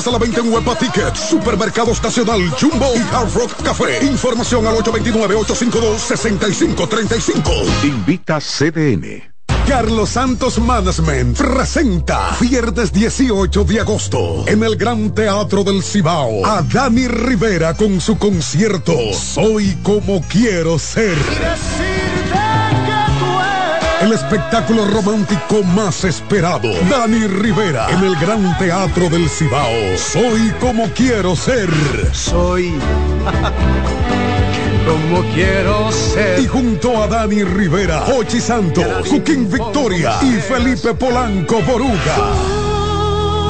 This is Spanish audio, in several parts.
Boletas a la venta en Huepa Ticket, Supermercados Nacional, Jumbo y Hard Rock Café. Información al 829-852-6535. Invita CDN. Carlos Santos Management presenta viernes 18 de agosto en el Gran Teatro del Cibao a Dani Rivera con su concierto Soy como quiero ser. El espectáculo romántico más esperado. Dani Rivera en el Gran Teatro del Cibao. Soy como quiero ser. Soy como quiero ser. Y junto a Dani Rivera, Hochi Santos, Victoria y Felipe Polanco Boruga.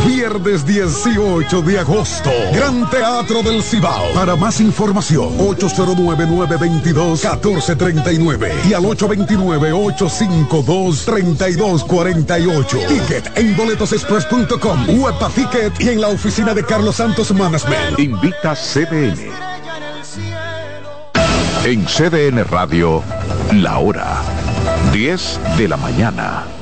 Viernes 18 de agosto, Gran Teatro del Cibao. Para más información, 809-922-1439 y al 829-852-3248. Ticket en boletosexpress.com, Huepa Ticket y en la oficina de Carlos Santos Management. Invita CDN. En CDN Radio, la hora 10 de la mañana.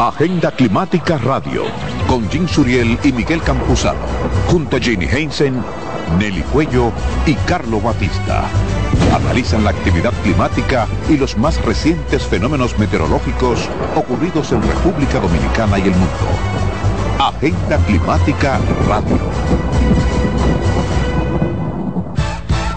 Agenda Climática Radio, con Jim Suriel y Miguel Campuzano, junto a Jenny Heinsen, Nelly Cuello y Carlo Batista. Analizan la actividad climática y los más recientes fenómenos meteorológicos ocurridos en República Dominicana y el mundo. Agenda Climática Radio.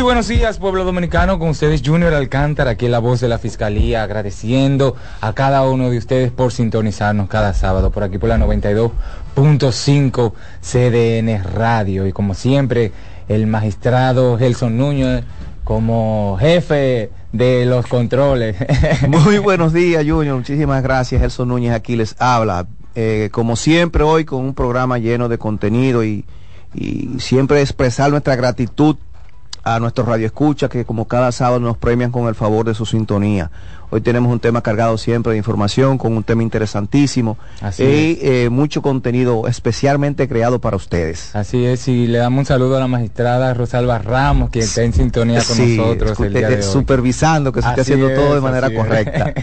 Buenos días, pueblo dominicano, con ustedes Junior Alcántara, aquí la voz de la Fiscalía, agradeciendo a cada uno de ustedes por sintonizarnos cada sábado por aquí por la 92.5 CDN Radio. Y como siempre, el magistrado Gelson Núñez como jefe de los controles. Muy buenos días, Junior. Muchísimas gracias. Gelson Núñez aquí les habla. Eh, como siempre, hoy con un programa lleno de contenido y siempre expresar nuestra gratitud a nuestros radioescuchas que como cada sábado nos premian con el favor de su sintonía. Hoy tenemos un tema cargado siempre de información, con un tema interesantísimo Así y eh, mucho contenido especialmente creado para ustedes. Así es, y le damos un saludo a la magistrada Rosalba Ramos, que está en sintonía con Sí, nosotros el día de hoy. supervisando que se esté haciendo todo de manera correcta.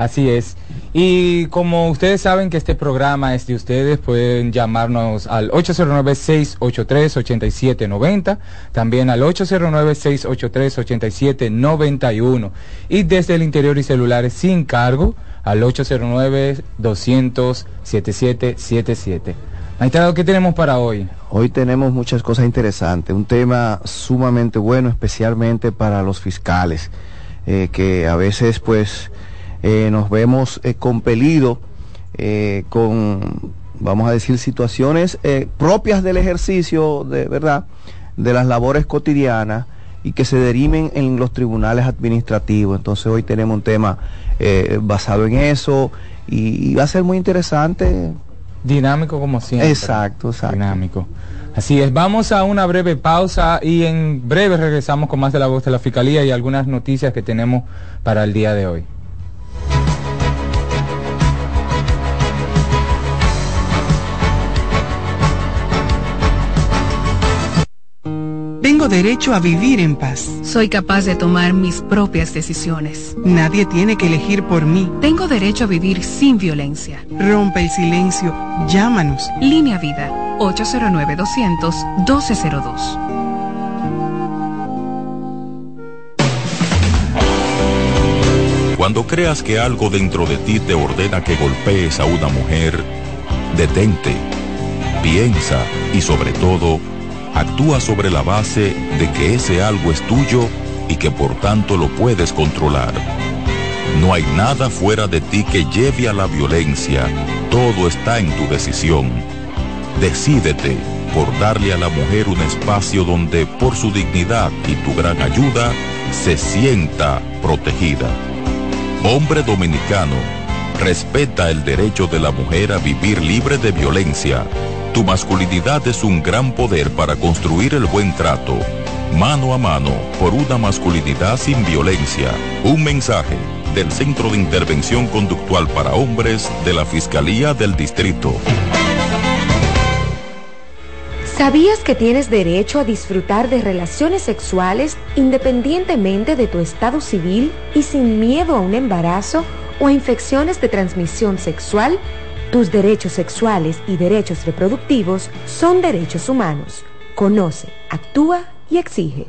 Así es. Y como ustedes saben que este programa es de ustedes, pueden llamarnos al 809-683-8790, también al 809-683-8791 y desde el interior y celulares sin cargo al 809-200-7777. Magistrado, ¿qué tenemos para hoy? Hoy tenemos muchas cosas interesantes, un tema sumamente bueno, especialmente para los fiscales, eh, que a veces pues eh, nos vemos eh, compelidos eh, con, vamos a decir, situaciones eh, propias del ejercicio, de verdad, de las labores cotidianas y que se deriven en los tribunales administrativos. Entonces hoy tenemos un tema basado en eso y, y va a ser muy interesante. Dinámico como siempre. Exacto, exacto. Dinámico. Así es, vamos a una breve pausa y en breve regresamos con más de la voz de la Fiscalía y algunas noticias que tenemos para el día de hoy. Tengo derecho a vivir en paz. Soy capaz de tomar mis propias decisiones. Nadie tiene que elegir por mí. Tengo derecho a vivir sin violencia. Rompe el silencio. Llámanos. Línea Vida 809-200-1202. Cuando creas que algo dentro de ti te ordena que golpees a una mujer, detente, piensa y sobre todo, actúa sobre la base de que ese algo es tuyo y que por tanto lo puedes controlar. No hay nada fuera de ti que lleve a la violencia, todo está en tu decisión. Decídete por darle a la mujer un espacio donde por su dignidad y tu gran ayuda se sienta protegida. Hombre dominicano, respeta el derecho de la mujer a vivir libre de violencia. Tu masculinidad es un gran poder para construir el buen trato. Mano a mano por una masculinidad sin violencia. Un mensaje del Centro de Intervención Conductual para Hombres de la Fiscalía del Distrito. ¿Sabías que tienes derecho a disfrutar de relaciones sexuales independientemente de tu estado civil y sin miedo a un embarazo o infecciones de transmisión sexual? Tus derechos sexuales y derechos reproductivos son derechos humanos. Conoce, actúa y exige.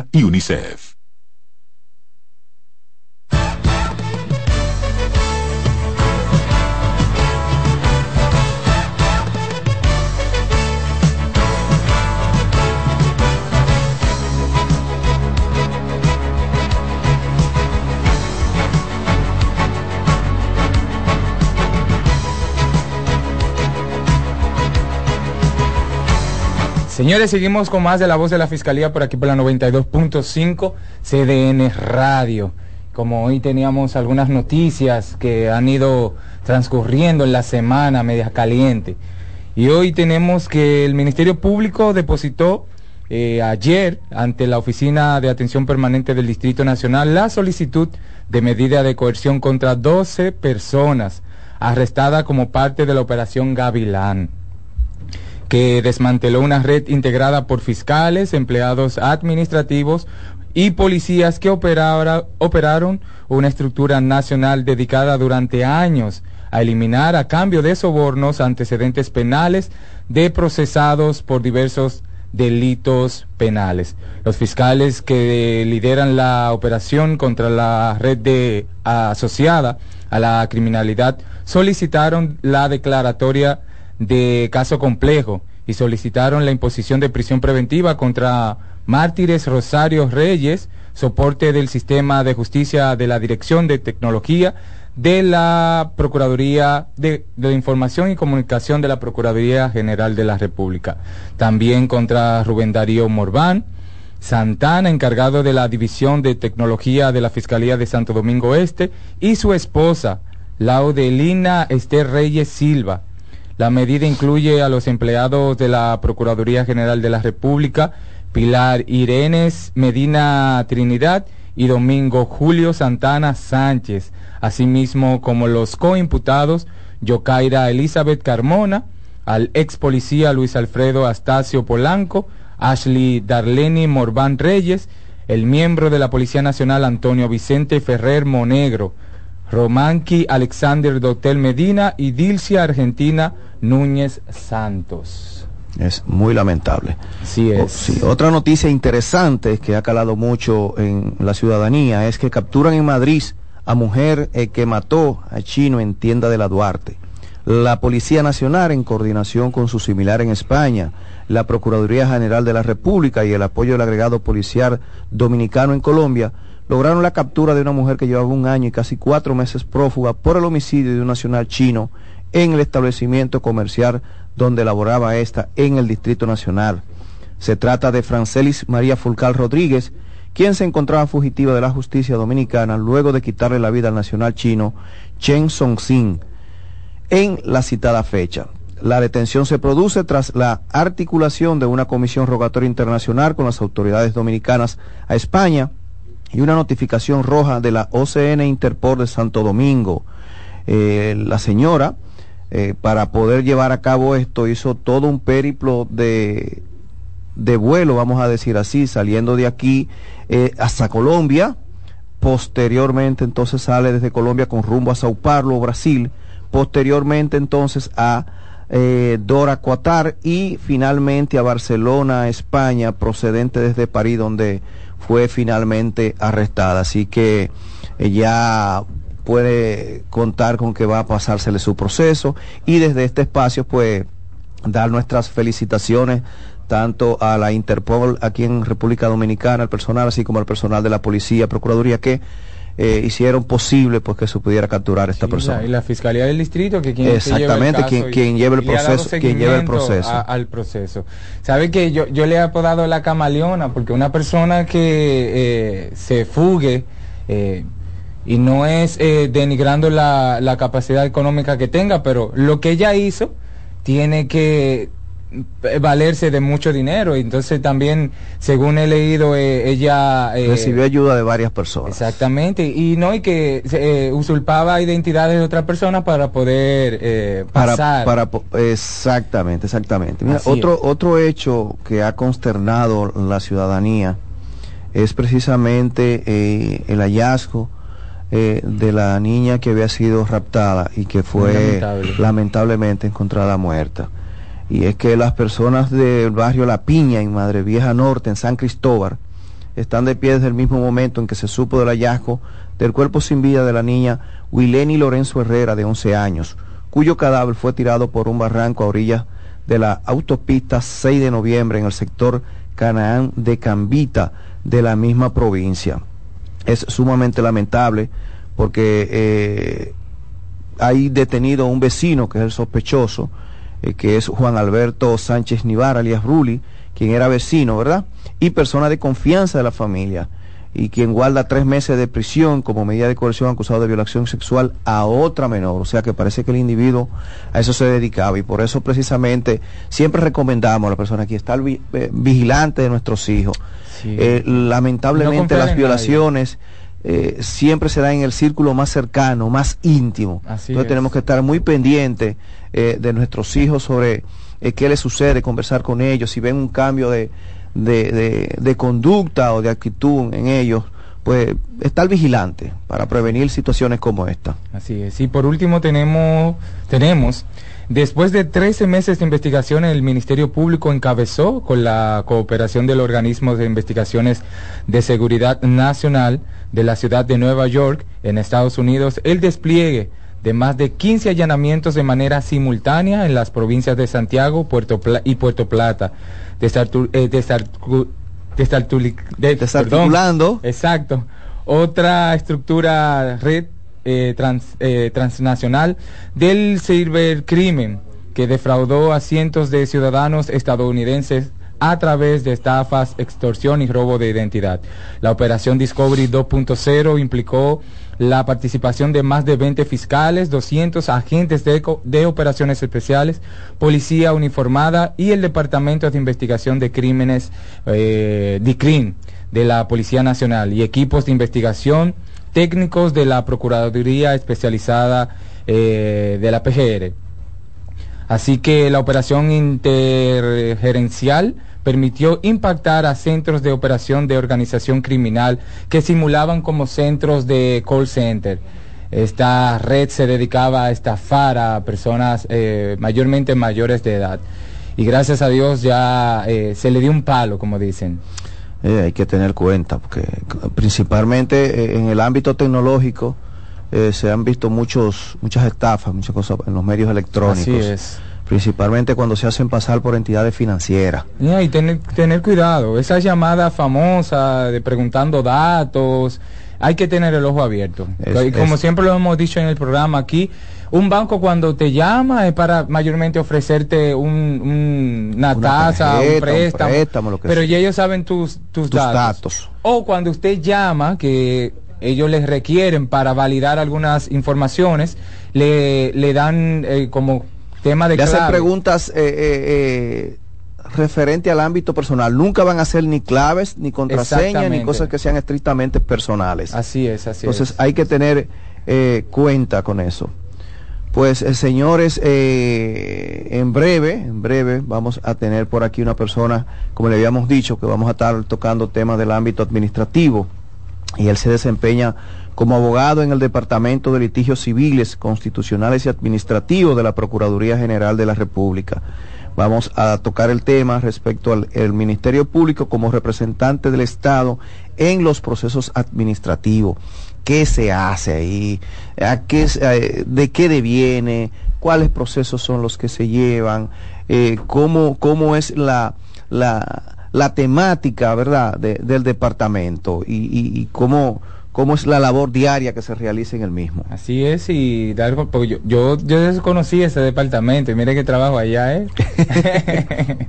UNICEF. Señores, seguimos con más de la voz de la Fiscalía por aquí por la 92.5 CDN Radio. Como hoy teníamos algunas noticias que han ido transcurriendo en la semana media caliente. Y hoy tenemos que el Ministerio Público depositó eh, ayer ante la Oficina de Atención Permanente del Distrito Nacional la solicitud de medida de coerción contra 12 personas arrestadas como parte de la operación Gavilán que desmanteló una red integrada por fiscales, empleados administrativos y policías que operaron una estructura nacional dedicada durante años a eliminar a cambio de sobornos antecedentes penales de procesados por diversos delitos penales. Los fiscales que lideran la operación contra la red de asociada a la criminalidad solicitaron la declaratoria de caso complejo y solicitaron la imposición de prisión preventiva contra Mártires Rosario Reyes, soporte del sistema de justicia de la Dirección de Tecnología de la Procuraduría de, de Información y Comunicación de la Procuraduría General de la República. También contra Rubén Darío Morván, Santana, encargado de la División de Tecnología de la Fiscalía de Santo Domingo Este, y su esposa, Laudelina Esther Reyes Silva. La medida incluye a los empleados de la Procuraduría General de la República, Pilar Irenes Medina Trinidad y Domingo Julio Santana Sánchez, asimismo como los coimputados Yocaira Elizabeth Carmona, al ex policía Luis Alfredo Astacio Polanco, Ashley Darleni Morván Reyes, el miembro de la Policía Nacional Antonio Vicente Ferrer Monegro, Romanqui Alexander Dotel Medina y Dilcia Argentina Núñez Santos. Es muy lamentable. Sí O- es. sí, Otra noticia interesante que ha calado mucho en la ciudadanía es que capturan en Madrid a mujer eh, que mató a chino en tienda de la Duarte. La Policía Nacional, en coordinación con su similar en España, la Procuraduría General de la República y el apoyo del agregado policial dominicano en Colombia, lograron la captura de una mujer que llevaba un año y casi cuatro meses prófuga por el homicidio de un nacional chino en el establecimiento comercial donde laboraba esta en el Distrito Nacional. Se trata de Francelis María Fulcal Rodríguez, quien se encontraba fugitiva de la justicia dominicana luego de quitarle la vida al nacional chino Chen Song-sin en la citada fecha. La detención se produce tras la articulación de una comisión rogatoria internacional con las autoridades dominicanas a España y una notificación roja de la OCN Interpol de Santo Domingo. Eh, la señora, eh, para poder llevar a cabo esto, hizo todo un périplo de, de vuelo, vamos a decir así, saliendo de aquí eh, hasta Colombia. Posteriormente, entonces sale desde Colombia con rumbo a Sao Paulo, Brasil. Posteriormente, entonces a eh, Dora y finalmente a Barcelona, España, procedente desde París, donde fue finalmente arrestada. Así que ella puede contar con que va a pasársele su proceso y desde este espacio, pues, dar nuestras felicitaciones tanto a la Interpol aquí en República Dominicana, al personal, así como al personal de la policía, procuraduría, que eh, hicieron posible pues que se pudiera capturar a esta persona. Y la Fiscalía del Distrito, que quien Exactamente, quien- quien lleva el proceso- quien lleva el proceso. a- al proceso. Sabe que yo, yo le he apodado la camaleona, porque una persona que eh, se fugue eh, y no es eh, denigrando la, la capacidad económica que tenga, pero lo que ella hizo tiene que valerse de mucho dinero. Y entonces también, según he leído, eh, ella... eh, Recibió ayuda de varias personas. Exactamente, y no, y que eh, usurpaba identidades de otras personas para poder eh, Para, pasar. para, exactamente, exactamente. Mira, otro, otro hecho que ha consternado la ciudadanía es precisamente eh, el hallazgo eh, de la niña que había sido raptada y que fue Lamentable. lamentablemente encontrada muerta. Y es que las personas del barrio La Piña, en Madre Vieja Norte, en San Cristóbal, están de pie desde el mismo momento en que se supo del hallazgo del cuerpo sin vida de la niña Wileni Lorenzo Herrera, de 11 años, cuyo cadáver fue tirado por un barranco a orillas de la autopista 6 de noviembre en el sector Canaán de Cambita de la misma provincia. Es sumamente lamentable porque eh, hay detenido un vecino que es el sospechoso, eh, que es Juan Alberto Sánchez Nivar, alias Ruli, quien era vecino, ¿verdad? Y persona de confianza de la familia, y quien guarda tres meses de prisión como medida de coerción acusado de violación sexual a otra menor. O sea que parece que el individuo a eso se dedicaba, y por eso precisamente siempre recomendamos a la persona que está vi- eh, vigilante de nuestros hijos. Sí. Eh, lamentablemente las violaciones eh, siempre se dan en el círculo más cercano, más íntimo. Así Entonces es. tenemos que estar muy pendientes eh, de nuestros hijos sobre eh, qué les sucede, conversar con ellos, si ven un cambio de, de, de- de conducta o de actitud en ellos, pues estar vigilante para prevenir situaciones como esta. Así es. Y por último tenemos, tenemos, después de 13 meses de investigación, el Ministerio Público encabezó con la cooperación del organismo de investigaciones de seguridad nacional de la ciudad de Nueva York, en Estados Unidos, el despliegue de más de 15 allanamientos de manera simultánea en las provincias de Santiago Puerto Pla- y Puerto Plata, Desarticulando. perdón. Exacto. Otra estructura red eh, trans- eh, transnacional del cibercrimen que defraudó a cientos de ciudadanos estadounidenses a través de estafas, extorsión y robo de identidad. La operación Discovery 2.0 implicó la participación de más de 20 fiscales, 200 agentes de, de operaciones especiales, policía uniformada y el Departamento de Investigación de Crímenes, eh, de la Policía Nacional y equipos de investigación técnicos de la Procuraduría Especializada eh, de la PGR. Así que la operación intergerencial permitió impactar a centros de operación de organización criminal que simulaban como centros de call center. Esta red se dedicaba a estafar a personas eh, mayormente mayores de edad. Y gracias a Dios ya eh, se le dio un palo, como dicen. Eh, hay que tener cuenta, porque principalmente eh, en el ámbito tecnológico se han visto muchos, muchas estafas, muchas cosas en los medios electrónicos. Así es. Principalmente cuando se hacen pasar por entidades financieras. Y tener, tener cuidado, esa llamada famosa de preguntando datos, hay que tener el ojo abierto. Es- y como es- siempre lo hemos dicho en el programa aquí, un banco cuando te llama es para mayormente ofrecerte un, un- una, Una tasa, tarjeta, un un préstamo, pero ya ellos saben tus, tus, Tus datos. datos. O cuando usted llama, que ellos les requieren para validar algunas informaciones, le, le dan eh, como tema de Le hacen clave. preguntas eh, eh, eh, referente al ámbito personal. Nunca van a ser ni claves, ni contraseñas, ni cosas que sean estrictamente personales. Así es, así Entonces es. hay que tener eh, cuenta con eso. Pues señores, en breve, en breve vamos a tener por aquí una persona, como le habíamos dicho, que vamos a estar tocando temas del ámbito administrativo y él se desempeña como abogado en el Departamento de Litigios Civiles, Constitucionales y Administrativos de la Procuraduría General de la República. Vamos a tocar el tema respecto al el Ministerio Público como representante del Estado en los procesos administrativos. ¿Qué se hace ahí? ¿A qué, ¿De qué deviene? ¿Cuáles procesos son los que se llevan? Eh, ¿cómo, ¿Cómo es la, la, la temática, verdad, de- del departamento? ¿Y, y, y cómo, cómo es la labor diaria que se realiza en el mismo? Así es, y dar, porque yo, yo, yo desconocí ese departamento y mire que trabajo allá, ¿eh?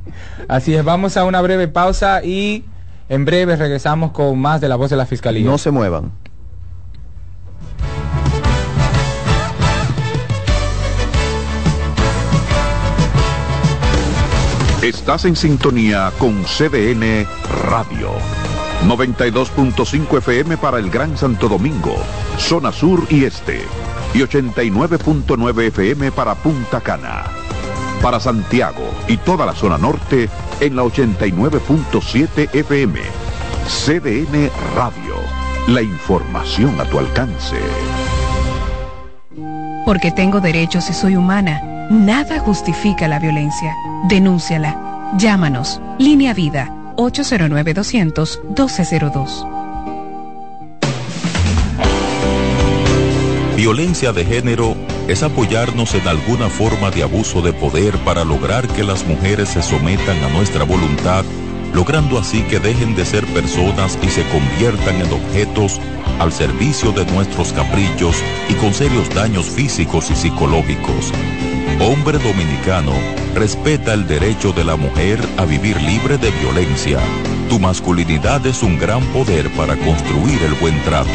Así es, vamos a una breve pausa y en breve regresamos con más de la voz de la Fiscalía. No se muevan. Estás en sintonía con CDN Radio. 92.5 FM para el Gran Santo Domingo, zona sur y este. Y 89.9 FM para Punta Cana. Para Santiago y toda la zona norte en la 89.7 FM. CDN Radio. La información a tu alcance. Porque tengo derechos y soy humana, nada justifica la violencia. Denúnciala. Llámanos. Línea Vida 809-200-1202. Violencia de género es apoyarnos en alguna forma de abuso de poder para lograr que las mujeres se sometan a nuestra voluntad, logrando así que dejen de ser personas y se conviertan en objetos al servicio de nuestros caprichos y con serios daños físicos y psicológicos. Hombre dominicano, respeta el derecho de la mujer a vivir libre de violencia. Tu masculinidad es un gran poder para construir el buen trato.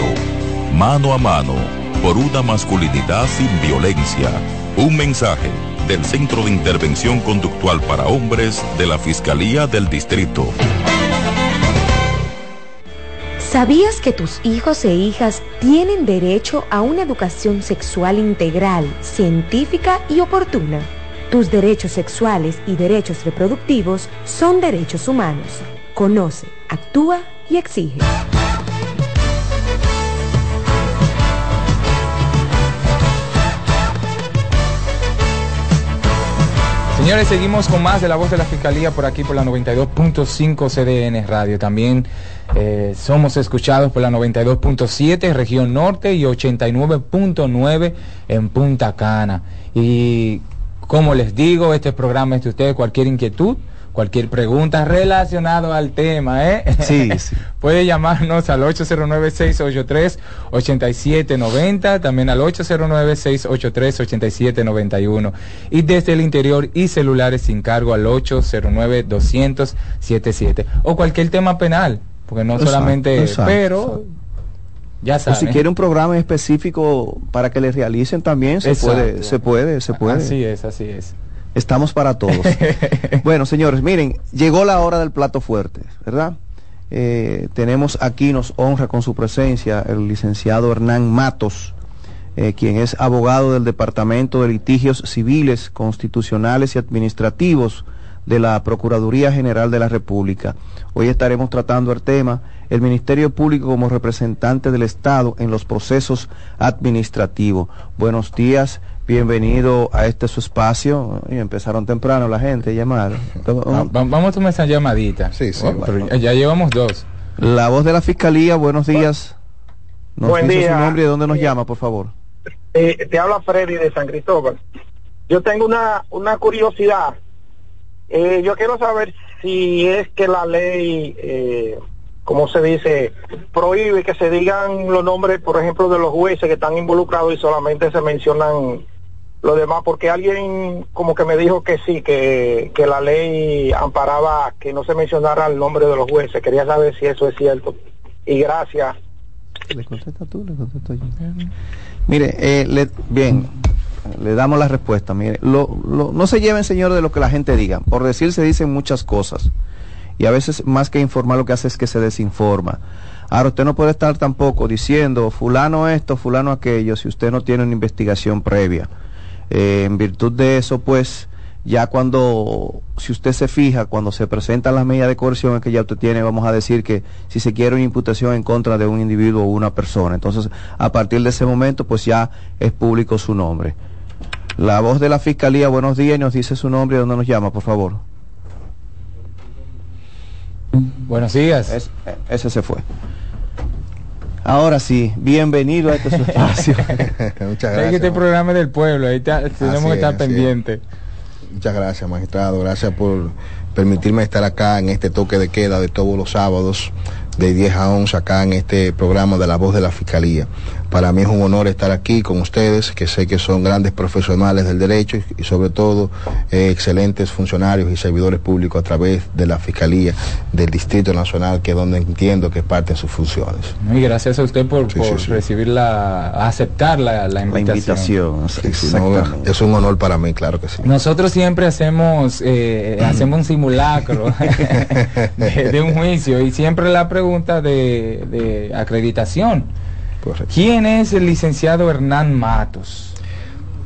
Mano a mano, por una masculinidad sin violencia. Un mensaje del Centro de Intervención Conductual para Hombres de la Fiscalía del Distrito. ¿Sabías que tus hijos e hijas tienen derecho a una educación sexual integral, científica y oportuna? Tus derechos sexuales y derechos reproductivos son derechos humanos. Conoce, actúa y exige. Señores, seguimos con más de la voz de la Fiscalía por aquí por la 92.5 CDN Radio. También eh, somos escuchados por la 92.7 región norte y 89.9 en Punta Cana. Y como les digo, este programa es de ustedes. Cualquier inquietud, cualquier pregunta relacionada al tema, ¿eh? Sí, sí. Puede llamarnos al 809-683-8790, también al 809-683-8791 y desde el interior y celulares sin cargo al 809-200-77 o cualquier tema penal, porque no Exacto, solamente, exacto, pero ya O saben. si quiere un programa específico para que le realicen también, se Exacto. puede, se puede, se puede. Así es, así es. Estamos para todos. bueno, señores, miren, llegó la hora del plato fuerte, ¿verdad? Eh, tenemos aquí, nos honra con su presencia el licenciado Hernán Matos, eh, quien es abogado del Departamento de Litigios Civiles, Constitucionales y Administrativos de la Procuraduría General de la República. Hoy estaremos tratando el tema el Ministerio Público como representante del Estado en los procesos administrativos. Buenos días, bienvenido a este su espacio. Y empezaron temprano la gente a llamar. Va- va- vamos a tomar esa llamadita. Sí, sí, Oh, pero ya llevamos dos. La voz de la Fiscalía, buenos días. Nos Buen dice día. su nombre y de dónde nos llama, por favor. Eh, te habla Freddy de San Cristóbal. Yo tengo una, una curiosidad. Eh, yo quiero saber si es que la ley, eh, como se dice, prohíbe que se digan los nombres, por ejemplo, de los jueces que están involucrados y solamente se mencionan los demás, porque alguien como que me dijo que sí, que, que la ley amparaba que no se mencionara el nombre de los jueces. Quería saber si eso es cierto. Y gracias. Le contesta tú, le contesto yo. Mire, eh, le- bien, le damos la respuesta. Mire, lo- lo- no se lleven, señor, de lo que la gente diga. Por decir se dicen muchas cosas. Y a veces más que informar lo que hace es que se desinforma. Ahora usted no puede estar tampoco diciendo fulano esto, fulano aquello, si usted no tiene una investigación previa. Eh, en virtud de eso, pues, ya cuando, si usted se fija, cuando se presentan las medidas de coerción que ya usted tiene, vamos a decir que si se quiere una imputación en contra de un individuo o una persona, entonces a partir de ese momento, pues ya es público su nombre. La voz de la Fiscalía, buenos días, y nos dice su nombre y dónde nos llama, por favor. Buenos días. Es- ese se fue. Ahora sí, bienvenido a este espacio. Muchas Es que este programa es del pueblo, ahí está- tenemos Así que es, estar es. pendientes. Muchas gracias, magistrado. Gracias por permitirme estar acá en este toque de queda de todos los sábados de 10 a 11 acá en este programa de La Voz de la Fiscalía. Para mí es un honor estar aquí con ustedes, que sé que son grandes profesionales del derecho y sobre todo eh, excelentes funcionarios y servidores públicos a través de la Fiscalía del Distrito Nacional, que es donde entiendo que parten sus funciones. Y gracias a usted por, Sí, por sí, sí. recibir la, aceptar la, la invitación. Sí, sí, no, es un honor para mí, claro que sí. Nosotros siempre hacemos eh, hacemos un simulacro de, de un juicio y siempre la pregunta de, de acreditación. ¿Quién es el licenciado Hernán Matos?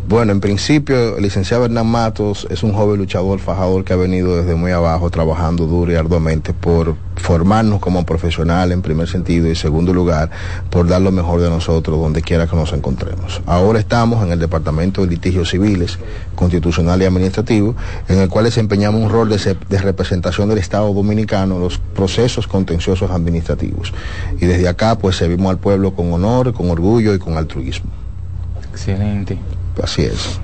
Bueno, en principio, el licenciado Hernán Matos es un joven luchador, fajador que ha venido desde muy abajo trabajando duro y arduamente por formarnos como profesional en primer sentido y segundo lugar por dar lo mejor de nosotros donde quiera que nos encontremos. Ahora estamos en el Departamento de Litigios Civiles, Constitucional y Administrativo, en el cual desempeñamos un rol de, de representación del Estado Dominicano en los procesos contenciosos administrativos. Y desde acá pues servimos al pueblo con honor, con orgullo y con altruismo. Excelente. Así es.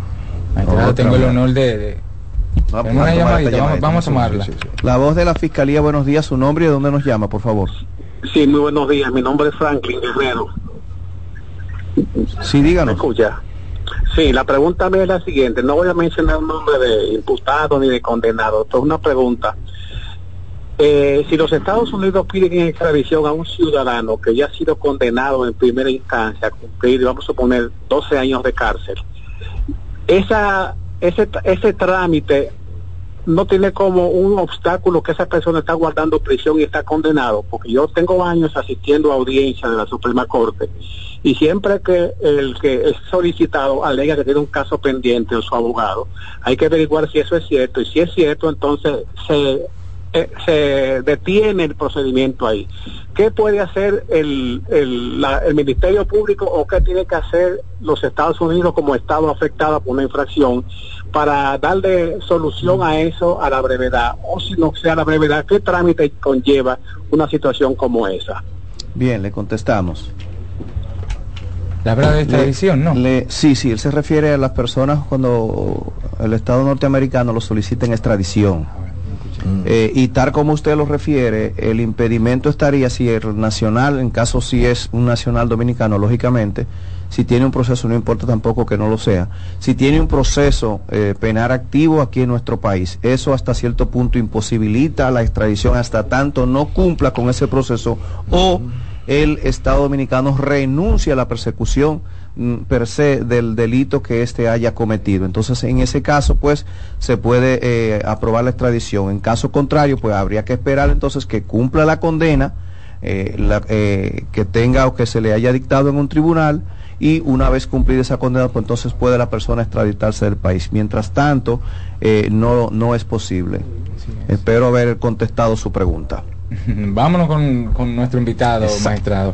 Tengo el honor de... de- Vamos una a llamadita, vamos, vamos a tomarla. La voz de la Fiscalía, buenos días, su nombre y de dónde nos llama, por favor. Sí, muy buenos días. Mi nombre es Franklin Guerrero. Sí, díganos. ¿Me escucha? Sí, la pregunta mía es la siguiente. No voy a mencionar el nombre de imputado ni de condenado. Esto es una pregunta. Eh, si los Estados Unidos piden en extradición a un ciudadano que ya ha sido condenado en primera instancia a cumplir, vamos a suponer, 12 años de cárcel, esa, ese, ese trámite no tiene como un obstáculo que esa persona está guardando prisión y está condenado, porque yo tengo años asistiendo a audiencias de la Suprema Corte y siempre que el que es solicitado alega que tiene un caso pendiente o su abogado, hay que averiguar si eso es cierto y si es cierto entonces se eh, se detiene el procedimiento ahí. ¿Qué puede hacer el, el, la- el Ministerio Público o qué tiene que hacer los Estados Unidos como Estado afectado por una infracción para darle solución a eso a la brevedad? O si no sea la brevedad, ¿qué trámite conlleva una situación como esa? Bien, le contestamos. La breve extradición, ¿no? Le- sí, sí, él se refiere a las personas cuando el Estado norteamericano lo solicita en extradición. Eh, y tal como usted lo refiere, el impedimento estaría si el nacional, en caso si es un nacional dominicano, lógicamente, si tiene un proceso, no importa tampoco que no lo sea, si tiene un proceso eh, penal activo aquí en nuestro país, eso hasta cierto punto imposibilita la extradición hasta tanto no cumpla con ese proceso o el Estado dominicano renuncia a la persecución mm, per se del delito que éste haya cometido. Entonces, en ese caso, pues, se puede eh, aprobar la extradición. En caso contrario, pues habría que esperar entonces que cumpla la condena eh, la- eh, que tenga o que se le haya dictado en un tribunal y una vez cumplida esa condena, pues entonces puede la persona extraditarse del país. Mientras tanto, no, no es posible. Espero haber contestado su pregunta. Vámonos con, con nuestro invitado, Exacto. magistrado.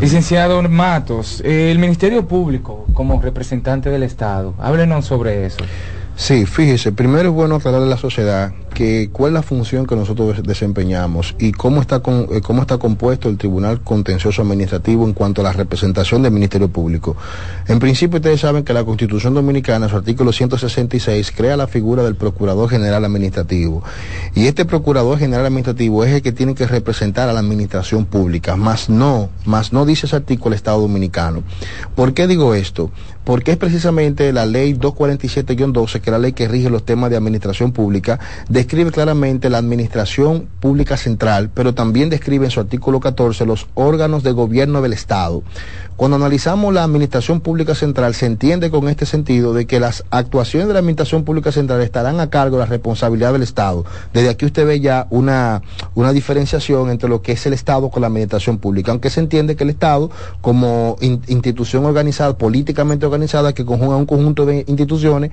Licenciado Matos, eh, el Ministerio Público como representante del Estado, háblenos sobre eso. Sí, fíjese, primero es bueno aclararle a la sociedad que cuál es la función que nosotros des- desempeñamos y cómo está con- eh, cómo está compuesto el Tribunal Contencioso Administrativo en cuanto a la representación del Ministerio Público. En principio ustedes saben que la Constitución Dominicana, su artículo 166, crea la figura del Procurador General Administrativo. Y este Procurador General Administrativo es el que tiene que representar a la administración pública, más no, más no dice ese artículo el Estado Dominicano. ¿Por qué digo esto? Porque es precisamente la ley 247-12, que es la ley que rige los temas de administración pública, describe claramente la administración pública central, pero también describe en su artículo 14 los órganos de gobierno del Estado. Cuando analizamos la administración pública central, se entiende con este sentido de que las actuaciones de la administración pública central estarán a cargo de la responsabilidad del Estado. Desde aquí usted ve ya una, una diferenciación entre lo que es el Estado con la administración pública, aunque se entiende que el Estado, como in- institución organizada, políticamente organizada, que conjuga un conjunto de instituciones,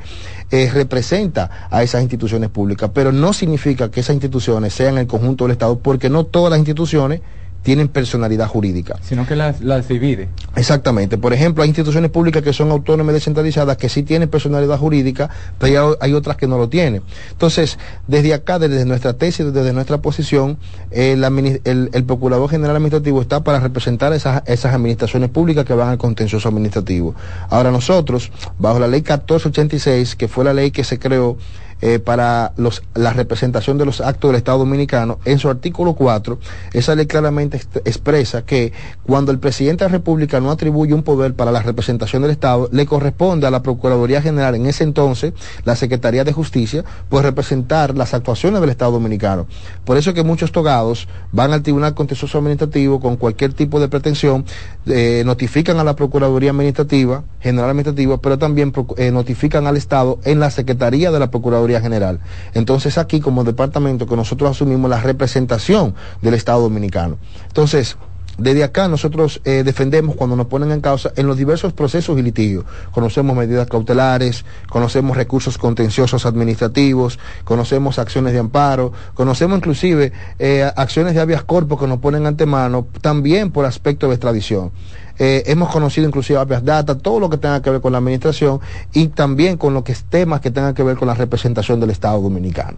eh, representa a esas instituciones públicas, pero no significa que esas instituciones sean el conjunto del Estado, porque no todas las instituciones tienen personalidad jurídica. Sino que las, las divide. Exactamente. Por ejemplo, hay instituciones públicas que son autónomas y descentralizadas que sí tienen personalidad jurídica, pero hay hay otras que no lo tienen. Entonces, desde acá, desde nuestra tesis, desde nuestra posición, el, el- el Procurador General Administrativo está para representar esas, esas administraciones públicas que van al contencioso administrativo. Ahora nosotros, bajo la ley 1486, que fue la ley que se creó eh, para los, la representación de los actos del Estado Dominicano, en su artículo 4, esa ley claramente expresa que cuando el presidente de la República no atribuye un poder para la representación del Estado, le corresponde a la Procuraduría General, en ese entonces, la Secretaría de Justicia, pues representar las actuaciones del Estado Dominicano. Por eso es que muchos togados van al Tribunal Contencioso Administrativo con cualquier tipo de pretensión, eh, notifican a la Procuraduría Administrativa, General Administrativa, pero también eh, notifican al Estado en la Secretaría de la Procuraduría General. Entonces aquí como departamento que nosotros asumimos la representación del Estado Dominicano. Entonces, desde acá nosotros eh, defendemos cuando nos ponen en causa en los diversos procesos y litigios. Conocemos medidas cautelares, conocemos recursos contenciosos administrativos, conocemos acciones de amparo, conocemos inclusive eh, acciones de habeas corpus que nos ponen antemano también por aspecto de extradición. Eh, hemos conocido inclusive habeas data, todo lo que tenga que ver con la administración y también con lo que temas que tengan que ver con la representación del Estado Dominicano.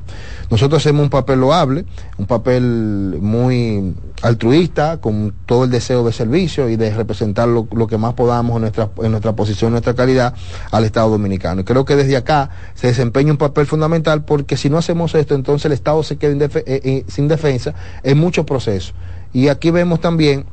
Nosotros hacemos un papel loable, un papel muy altruista, con todo el deseo de servicio y de representar lo, lo que más podamos en nuestra, en nuestra posición, en nuestra calidad al Estado Dominicano. Y creo que desde acá se desempeña un papel fundamental porque si no hacemos esto, entonces el Estado se queda eh, eh, sin defensa en muchos procesos. Y aquí vemos también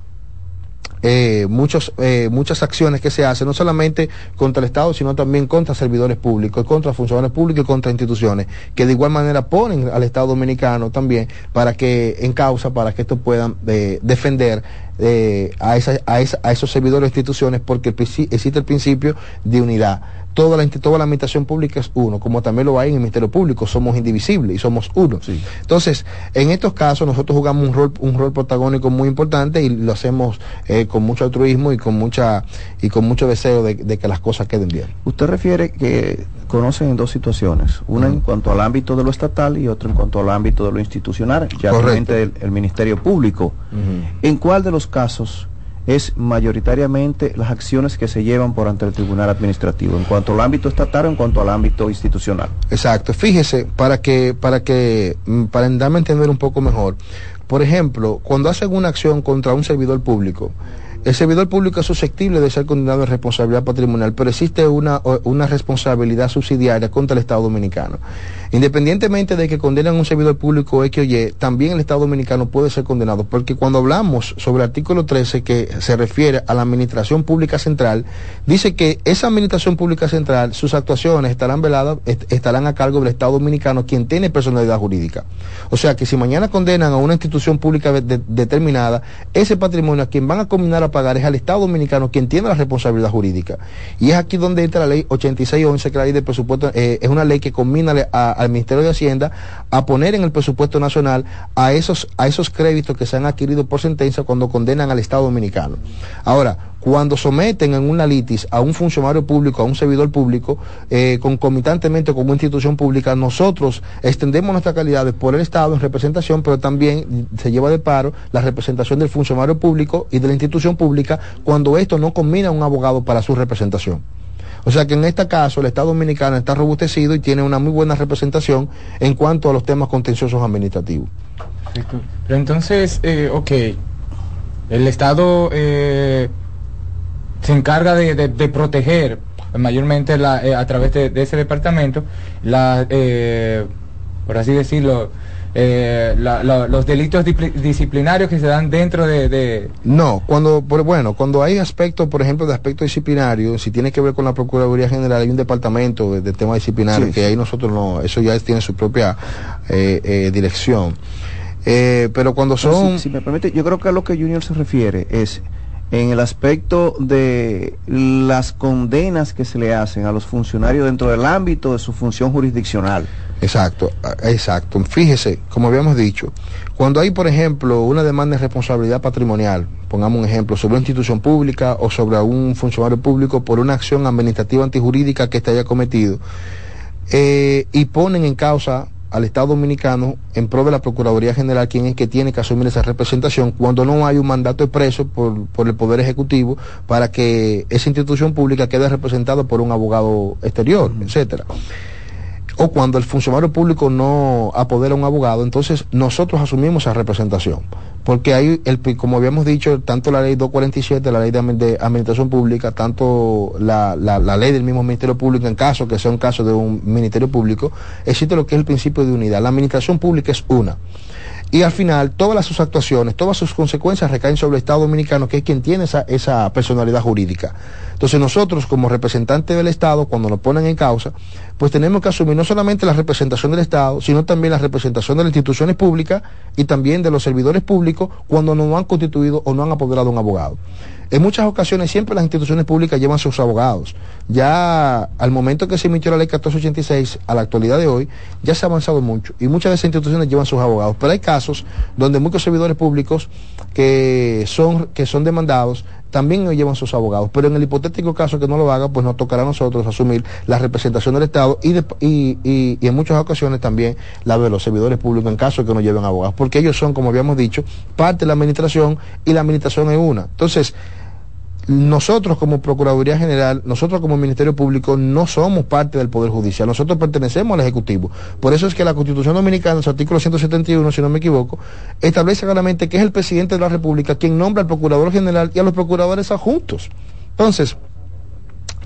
eh, muchos, eh, muchas acciones que se hacen, no solamente contra el Estado, sino también contra servidores públicos, contra funcionarios públicos y contra instituciones, que de igual manera ponen al Estado dominicano también para que, en causa, para que estos puedan eh, defender eh, a, esa- a, esa- esos servidores e instituciones, porque existe el principio de unidad. Toda la, toda la administración pública es uno, como también lo hay en el Ministerio Público, somos indivisibles y somos uno. Entonces, en estos casos nosotros jugamos un rol, un rol protagónico muy importante y lo hacemos eh, con mucho altruismo y con mucha y con mucho deseo de, de que las cosas queden bien. Usted refiere que conocen en dos situaciones, una en cuanto al ámbito de lo estatal y otra en cuanto al ámbito de lo institucional, ya el, el Ministerio Público. ¿En cuál de los casos es mayoritariamente las acciones que se llevan por ante el Tribunal Administrativo, en cuanto al ámbito estatal o en cuanto al ámbito institucional? Exacto. Fíjese, para que, para que, mm, para darme a entender un poco mejor, por ejemplo, cuando hacen una acción contra un servidor público, el servidor público es susceptible de ser condenado en responsabilidad patrimonial, pero existe una, una responsabilidad subsidiaria contra el Estado Dominicano. Independientemente de que condenan a un servidor público X o Y, también el Estado Dominicano puede ser condenado, porque cuando hablamos sobre el artículo 13 que se refiere a la Administración Pública Central, dice que esa Administración Pública Central, sus actuaciones estarán veladas, est- estarán a cargo del Estado Dominicano, quien tiene personalidad jurídica. O sea que si mañana condenan a una institución pública de- de- determinada, ese patrimonio a quien van a combinar a pagar es al Estado Dominicano, quien tiene la responsabilidad jurídica. Y es aquí donde entra la ley 8611, que la ley del presupuesto eh, es una ley que combina a- al Ministerio de Hacienda a poner en el presupuesto nacional a esos, a esos créditos que se han adquirido por sentencia cuando condenan al Estado Dominicano. Ahora, cuando someten en una litis a un funcionario público, a un servidor público, eh, concomitantemente con una institución pública, nosotros extendemos nuestras calidades por el Estado en representación, pero también se lleva de paro la representación del funcionario público y de la institución pública cuando esto no combina un abogado para su representación. O sea que en este caso el Estado Dominicano está robustecido y tiene una muy buena representación en cuanto a los temas contenciosos administrativos. Pero entonces, eh, ok, el Estado eh, se encarga de, proteger mayormente eh, a través de, de ese departamento la, por así decirlo, eh, la- la- los delitos disciplinarios que se dan dentro de... de- No, cuando, por- bueno, cuando hay aspectos, por ejemplo, de aspecto disciplinario, si tiene que ver con la Procuraduría General, hay un departamento de, de temas disciplinarios Sí, que ahí nosotros no, eso ya tiene su propia eh, eh, dirección. Eh, pero cuando Pero son... Si, si me permite, yo creo que a lo que Junior se refiere es en el aspecto de las condenas que se le hacen a los funcionarios dentro del ámbito de su función jurisdiccional. Exacto, a- exacto. Fíjese, como habíamos dicho, cuando hay, por ejemplo, una demanda de responsabilidad patrimonial, pongamos un ejemplo, sobre una institución pública o sobre un funcionario público por una acción administrativa antijurídica que éste haya cometido, eh, y ponen en causa al Estado Dominicano en pro de la Procuraduría General, quien es que tiene que asumir esa representación cuando no hay un mandato expreso por, por el Poder Ejecutivo para que esa institución pública quede representada por un abogado exterior, etcétera o cuando el funcionario público no apodera a un abogado, entonces nosotros asumimos esa representación. Porque hay, el, como habíamos dicho, tanto la ley 247, la ley de administración pública, tanto la, la- la ley del mismo Ministerio Público, en caso que sea un caso de un Ministerio Público, existe lo que es el principio de unidad. La administración pública es una. Y al final, todas las, sus actuaciones, todas sus consecuencias recaen sobre el Estado Dominicano, que es quien tiene esa, esa personalidad jurídica. Entonces nosotros, como representantes del Estado, cuando nos ponen en causa, pues tenemos que asumir no solamente la representación del Estado, sino también la representación de las instituciones públicas y también de los servidores públicos cuando no han constituido o no han apoderado un abogado. En muchas ocasiones siempre las instituciones públicas llevan sus abogados. Ya al momento que se emitió la ley 1486, a la actualidad de hoy, ya se ha avanzado mucho y muchas de esas instituciones llevan sus abogados. Pero hay casos donde muchos servidores públicos que son, que son demandados también llevan sus abogados. Pero en el hipotético caso que no lo haga, pues nos tocará a nosotros asumir la representación del Estado y, de- y, y- y en muchas ocasiones también la de los servidores públicos en caso que no lleven abogados. Porque ellos son, como habíamos dicho, parte de la administración y la administración es una. Entonces, nosotros como Procuraduría General, nosotros como Ministerio Público no somos parte del Poder Judicial, nosotros pertenecemos al Ejecutivo. Por eso es que la Constitución Dominicana, en su artículo 171, si no me equivoco, establece claramente que es el presidente de la República quien nombra al Procurador General y a los procuradores adjuntos. Entonces,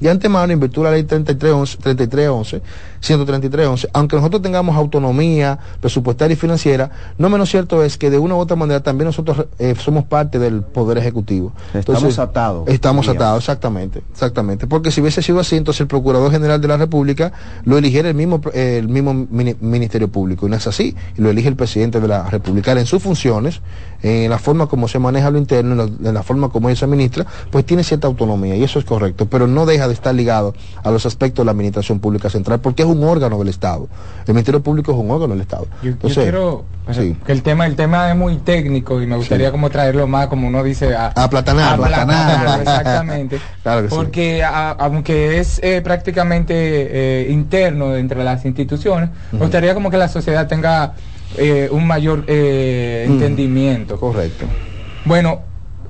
de antemano, en virtud de la ley 3311, 3311, 13311, aunque nosotros tengamos autonomía presupuestaria y financiera, no menos cierto es que de una u otra manera también nosotros eh, somos parte del Poder Ejecutivo. Estamos atados, Estamos atados, exactamente, exactamente. Porque si hubiese sido así, entonces el Procurador General de la República lo eligiera el mismo, eh, el mismo mini- Ministerio Público. Y no es así. Y lo elige el presidente de la República. En sus funciones, en la forma como se maneja lo interno, en la, en la forma como él se administra, pues tiene cierta autonomía. Y eso es correcto. Pero no deja de estar ligado a los aspectos de la administración pública central, porque es un órgano del Estado. El Ministerio Público es un órgano del Estado. Yo, yo Entonces, quiero o sea, sí. que el tema el tema es muy técnico y me gustaría como traerlo más como uno dice a Aplatanarlo. aplatanarlo, exactamente Claro que sí. porque a- aunque es eh, prácticamente eh, interno entre las instituciones me gustaría como que la sociedad tenga eh, un mayor eh, Mm. entendimiento correcto bueno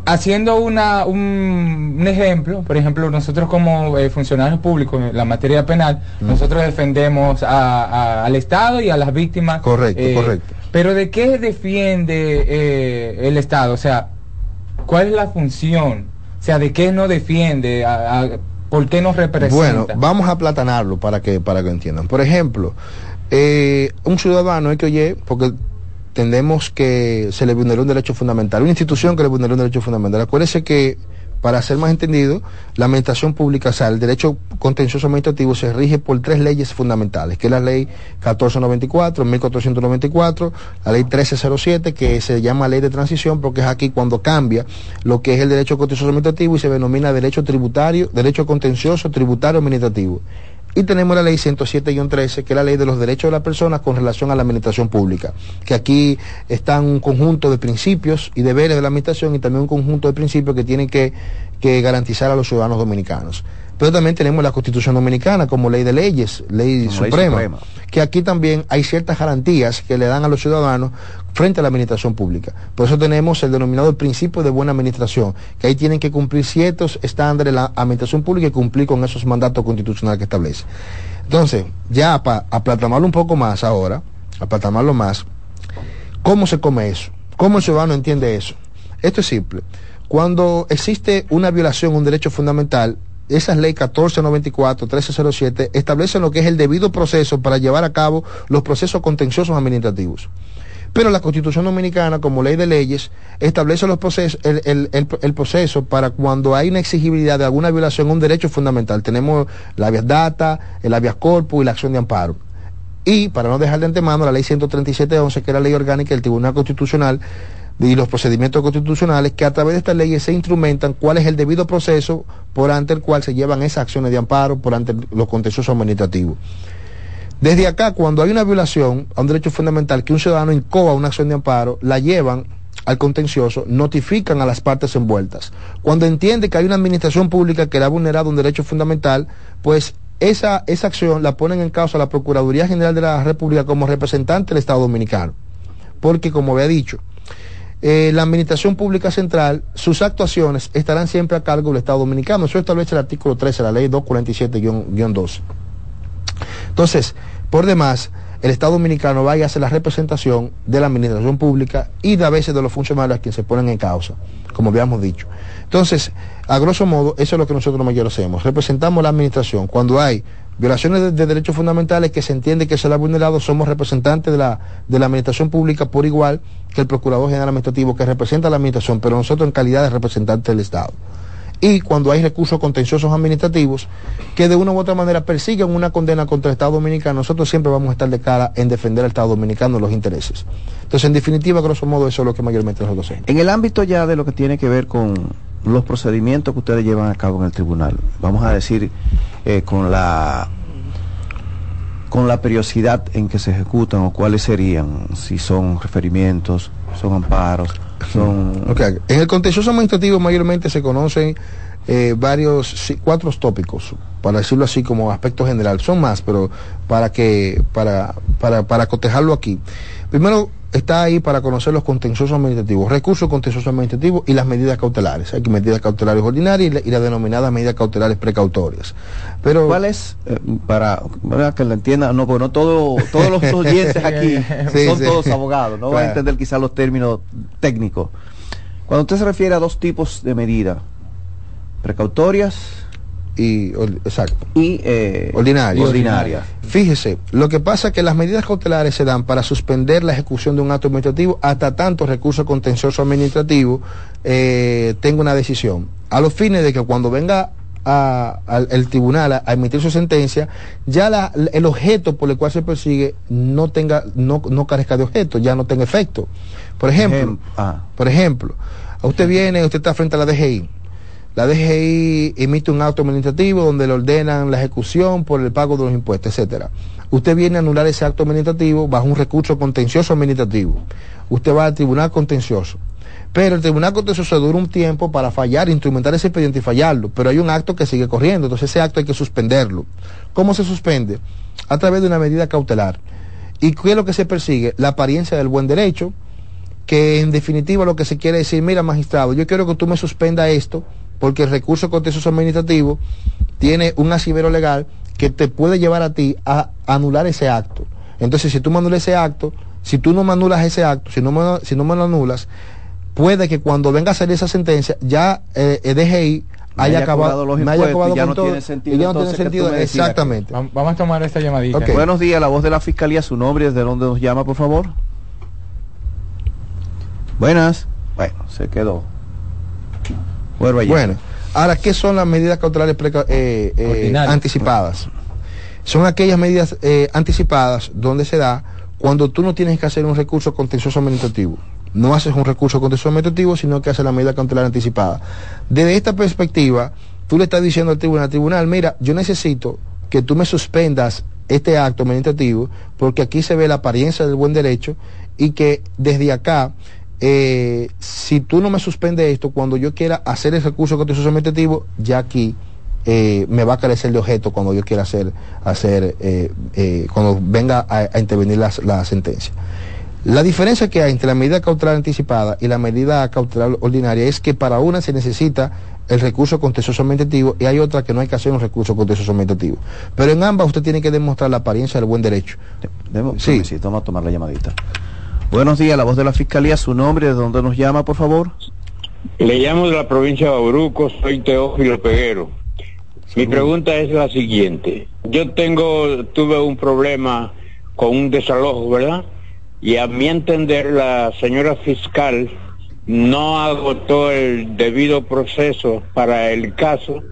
haciendo una, un, un ejemplo, por ejemplo, nosotros como eh, funcionarios públicos en la materia penal, Mm. nosotros defendemos a- a- al Estado y a las víctimas. Correcto, eh, correcto. Pero ¿de qué defiende eh, el Estado? O sea, ¿cuál es la función? O sea, ¿de qué no defiende? A- a- ¿Por qué nos representa? Bueno, vamos a aplatanarlo para que, para que entiendan. Por ejemplo, eh, un ciudadano es que oye, porque entendemos que se le vulneró un derecho fundamental, una institución que le vulneró un derecho fundamental. Acuérdese que, para ser más entendido, la administración pública, o sea, el derecho contencioso administrativo se rige por tres leyes fundamentales, que es la ley 1494, 1494, la ley 1307, que se llama ley de transición, porque es aquí cuando cambia lo que es el derecho contencioso administrativo y se denomina derecho tributario, derecho contencioso tributario administrativo. Y tenemos la ley 107-13, que es la ley de los derechos de las personas con relación a la administración pública, que aquí están un conjunto de principios y deberes de la administración y también un conjunto de principios que tienen que, que garantizar a los ciudadanos dominicanos. Pero también tenemos la Constitución Dominicana como ley de leyes, ley, suprema, que aquí también hay ciertas garantías que le dan a los ciudadanos frente a la administración pública. Por eso tenemos el denominado principio de buena administración, que ahí tienen que cumplir ciertos estándares la administración pública y cumplir con esos mandatos constitucionales que establece. Entonces, ya para aplatamarlo un poco más ahora, aplatamarlo más, ¿cómo se come eso? ¿Cómo el ciudadano entiende eso? Esto es simple. Cuando existe una violación a un derecho fundamental, esas leyes 1494, 1307 establecen lo que es el debido proceso para llevar a cabo los procesos contenciosos administrativos. Pero la Constitución Dominicana, como ley de leyes, establece los el- el- el proceso para cuando hay una exigibilidad de alguna violación a un derecho fundamental. Tenemos la habeas data, el habeas corpus y la acción de amparo. Y, para no dejar de antemano, la ley 137.11, que es la ley orgánica del Tribunal Constitucional y los procedimientos constitucionales, que a través de estas leyes se instrumentan cuál es el debido proceso por ante el cual se llevan esas acciones de amparo por ante los contenciosos administrativos. Desde acá, cuando hay una violación a un derecho fundamental que un ciudadano incoa una acción de amparo, la llevan al contencioso, notifican a las partes envueltas. Cuando entiende que hay una administración pública que le ha vulnerado un derecho fundamental, pues esa, esa acción la ponen en causa la Procuraduría General de la República como representante del Estado Dominicano. Porque, como había dicho, eh, la Administración Pública Central, sus actuaciones estarán siempre a cargo del Estado Dominicano. Eso establece el artículo 13 de la ley 247-12. Entonces, por demás, el Estado Dominicano va y hace la representación de la administración pública y de a veces de los funcionarios a quienes se ponen en causa, como habíamos dicho. Entonces, a grosso modo, eso es lo que nosotros mayor hacemos. Representamos la administración. Cuando hay violaciones de, de derechos fundamentales que se entiende que se le ha vulnerado, somos representantes de la, de la administración pública por igual que el Procurador General Administrativo que representa a la administración, pero nosotros en calidad de representantes del Estado y cuando hay recursos contenciosos administrativos que de una u otra manera persiguen una condena contra el Estado Dominicano, nosotros siempre vamos a estar de cara en defender al Estado Dominicano los intereses. Entonces, en definitiva, grosso modo, eso es lo que mayormente nosotros hacemos. En el ámbito ya de lo que tiene que ver con los procedimientos que ustedes llevan a cabo en el tribunal, vamos a decir eh, con la con la periodicidad en que se ejecutan o cuáles serían, si son referimientos, son amparos, son En el contencioso administrativo mayormente se conocen eh, varios, cuatro tópicos, para decirlo así como aspecto general. Son más, pero para que, para, para, para cotejarlo aquí. Primero está ahí para conocer los contenciosos administrativos, recursos contenciosos administrativos y las medidas cautelares. Hay medidas cautelares ordinarias y, la- y las denominadas medidas cautelares precautorias. Pero ¿Cuál es, eh, para, para que lo entiendan, no, porque no todo, todos los oyentes aquí Sí, son sí. todos abogados, no van a Claro. entender quizás los términos técnicos. Cuando usted se refiere a dos tipos de medidas, precautorias y, exacto. y eh, ordinarias. Fíjese, lo que pasa es que las medidas cautelares se dan para suspender la ejecución de un acto administrativo hasta tanto recurso contencioso administrativo eh, tenga una decisión. A los fines de que cuando venga a- al el tribunal a, a emitir su sentencia, ya la- el objeto por el cual se persigue no tenga, no, no carezca de objeto, ya no tenga efecto. Por ejemplo, Ejem- ah. por ejemplo, a usted viene, usted está frente a la DGI La DGI emite un acto administrativo donde le ordenan la ejecución por el pago de los impuestos, etcétera. Usted viene a anular ese acto administrativo bajo un recurso contencioso administrativo. Usted va al tribunal contencioso. Pero el tribunal contencioso dura un tiempo para fallar, instrumentar ese expediente y fallarlo. Pero hay un acto que sigue corriendo, entonces ese acto hay que suspenderlo. ¿Cómo se suspende? A través de una medida cautelar. ¿Y qué es lo que se persigue? La apariencia del buen derecho, que en definitiva lo que se quiere decir, mira magistrado, yo quiero que tú me suspenda esto, porque el recurso contencioso administrativo tiene un asivero legal que te puede llevar a ti a anular ese acto. Entonces, si tú me anulas ese acto, si tú no me anulas ese acto, si no me, si no me lo anulas, puede que cuando venga a salir esa sentencia, ya eh, el DGI haya haya acabado, los haya impuestos y ya no todo, tiene sentido y ya no tiene sentido, exactamente. Vam- Vamos a tomar esta llamadita. Buenos días, la voz de la Fiscalía, su nombre y desde dónde nos llama, por favor. Buenas. Bueno, se quedó. Bueno, ahora, ¿qué son las medidas cautelares eh, eh, anticipadas? Son aquellas medidas eh, anticipadas donde se da cuando tú no tienes que hacer un recurso contencioso administrativo. No haces un recurso contencioso administrativo, sino que haces la medida cautelar anticipada. Desde esta perspectiva, tú le estás diciendo al tribunal, tribunal, mira, yo necesito que tú me suspendas este acto administrativo, porque aquí se ve la apariencia del buen derecho y que desde acá eh, si tú no me suspendes esto, cuando yo quiera hacer el recurso contencioso administrativo, ya aquí eh, me va a carecer de objeto cuando yo quiera hacer, hacer eh, cuando venga a, a intervenir la, la sentencia. La diferencia que hay entre la medida cautelar anticipada y la medida cautelar ordinaria es que para una se necesita el recurso contencioso administrativo y hay otra que no hay que hacer un recurso contencioso administrativo. Pero en ambas usted tiene que demostrar la apariencia del buen derecho. Demo- Sí. sí, vamos a tomar la llamadita. Buenos días, la voz de la Fiscalía, su nombre desde dónde nos llama, por favor. Le llamo de la provincia de Bauruco, soy Teófilo Peguero. Mi pregunta es la siguiente. Yo tengo, tuve un problema con un desalojo, ¿verdad? Y a mi entender la señora fiscal no agotó el debido proceso para el caso,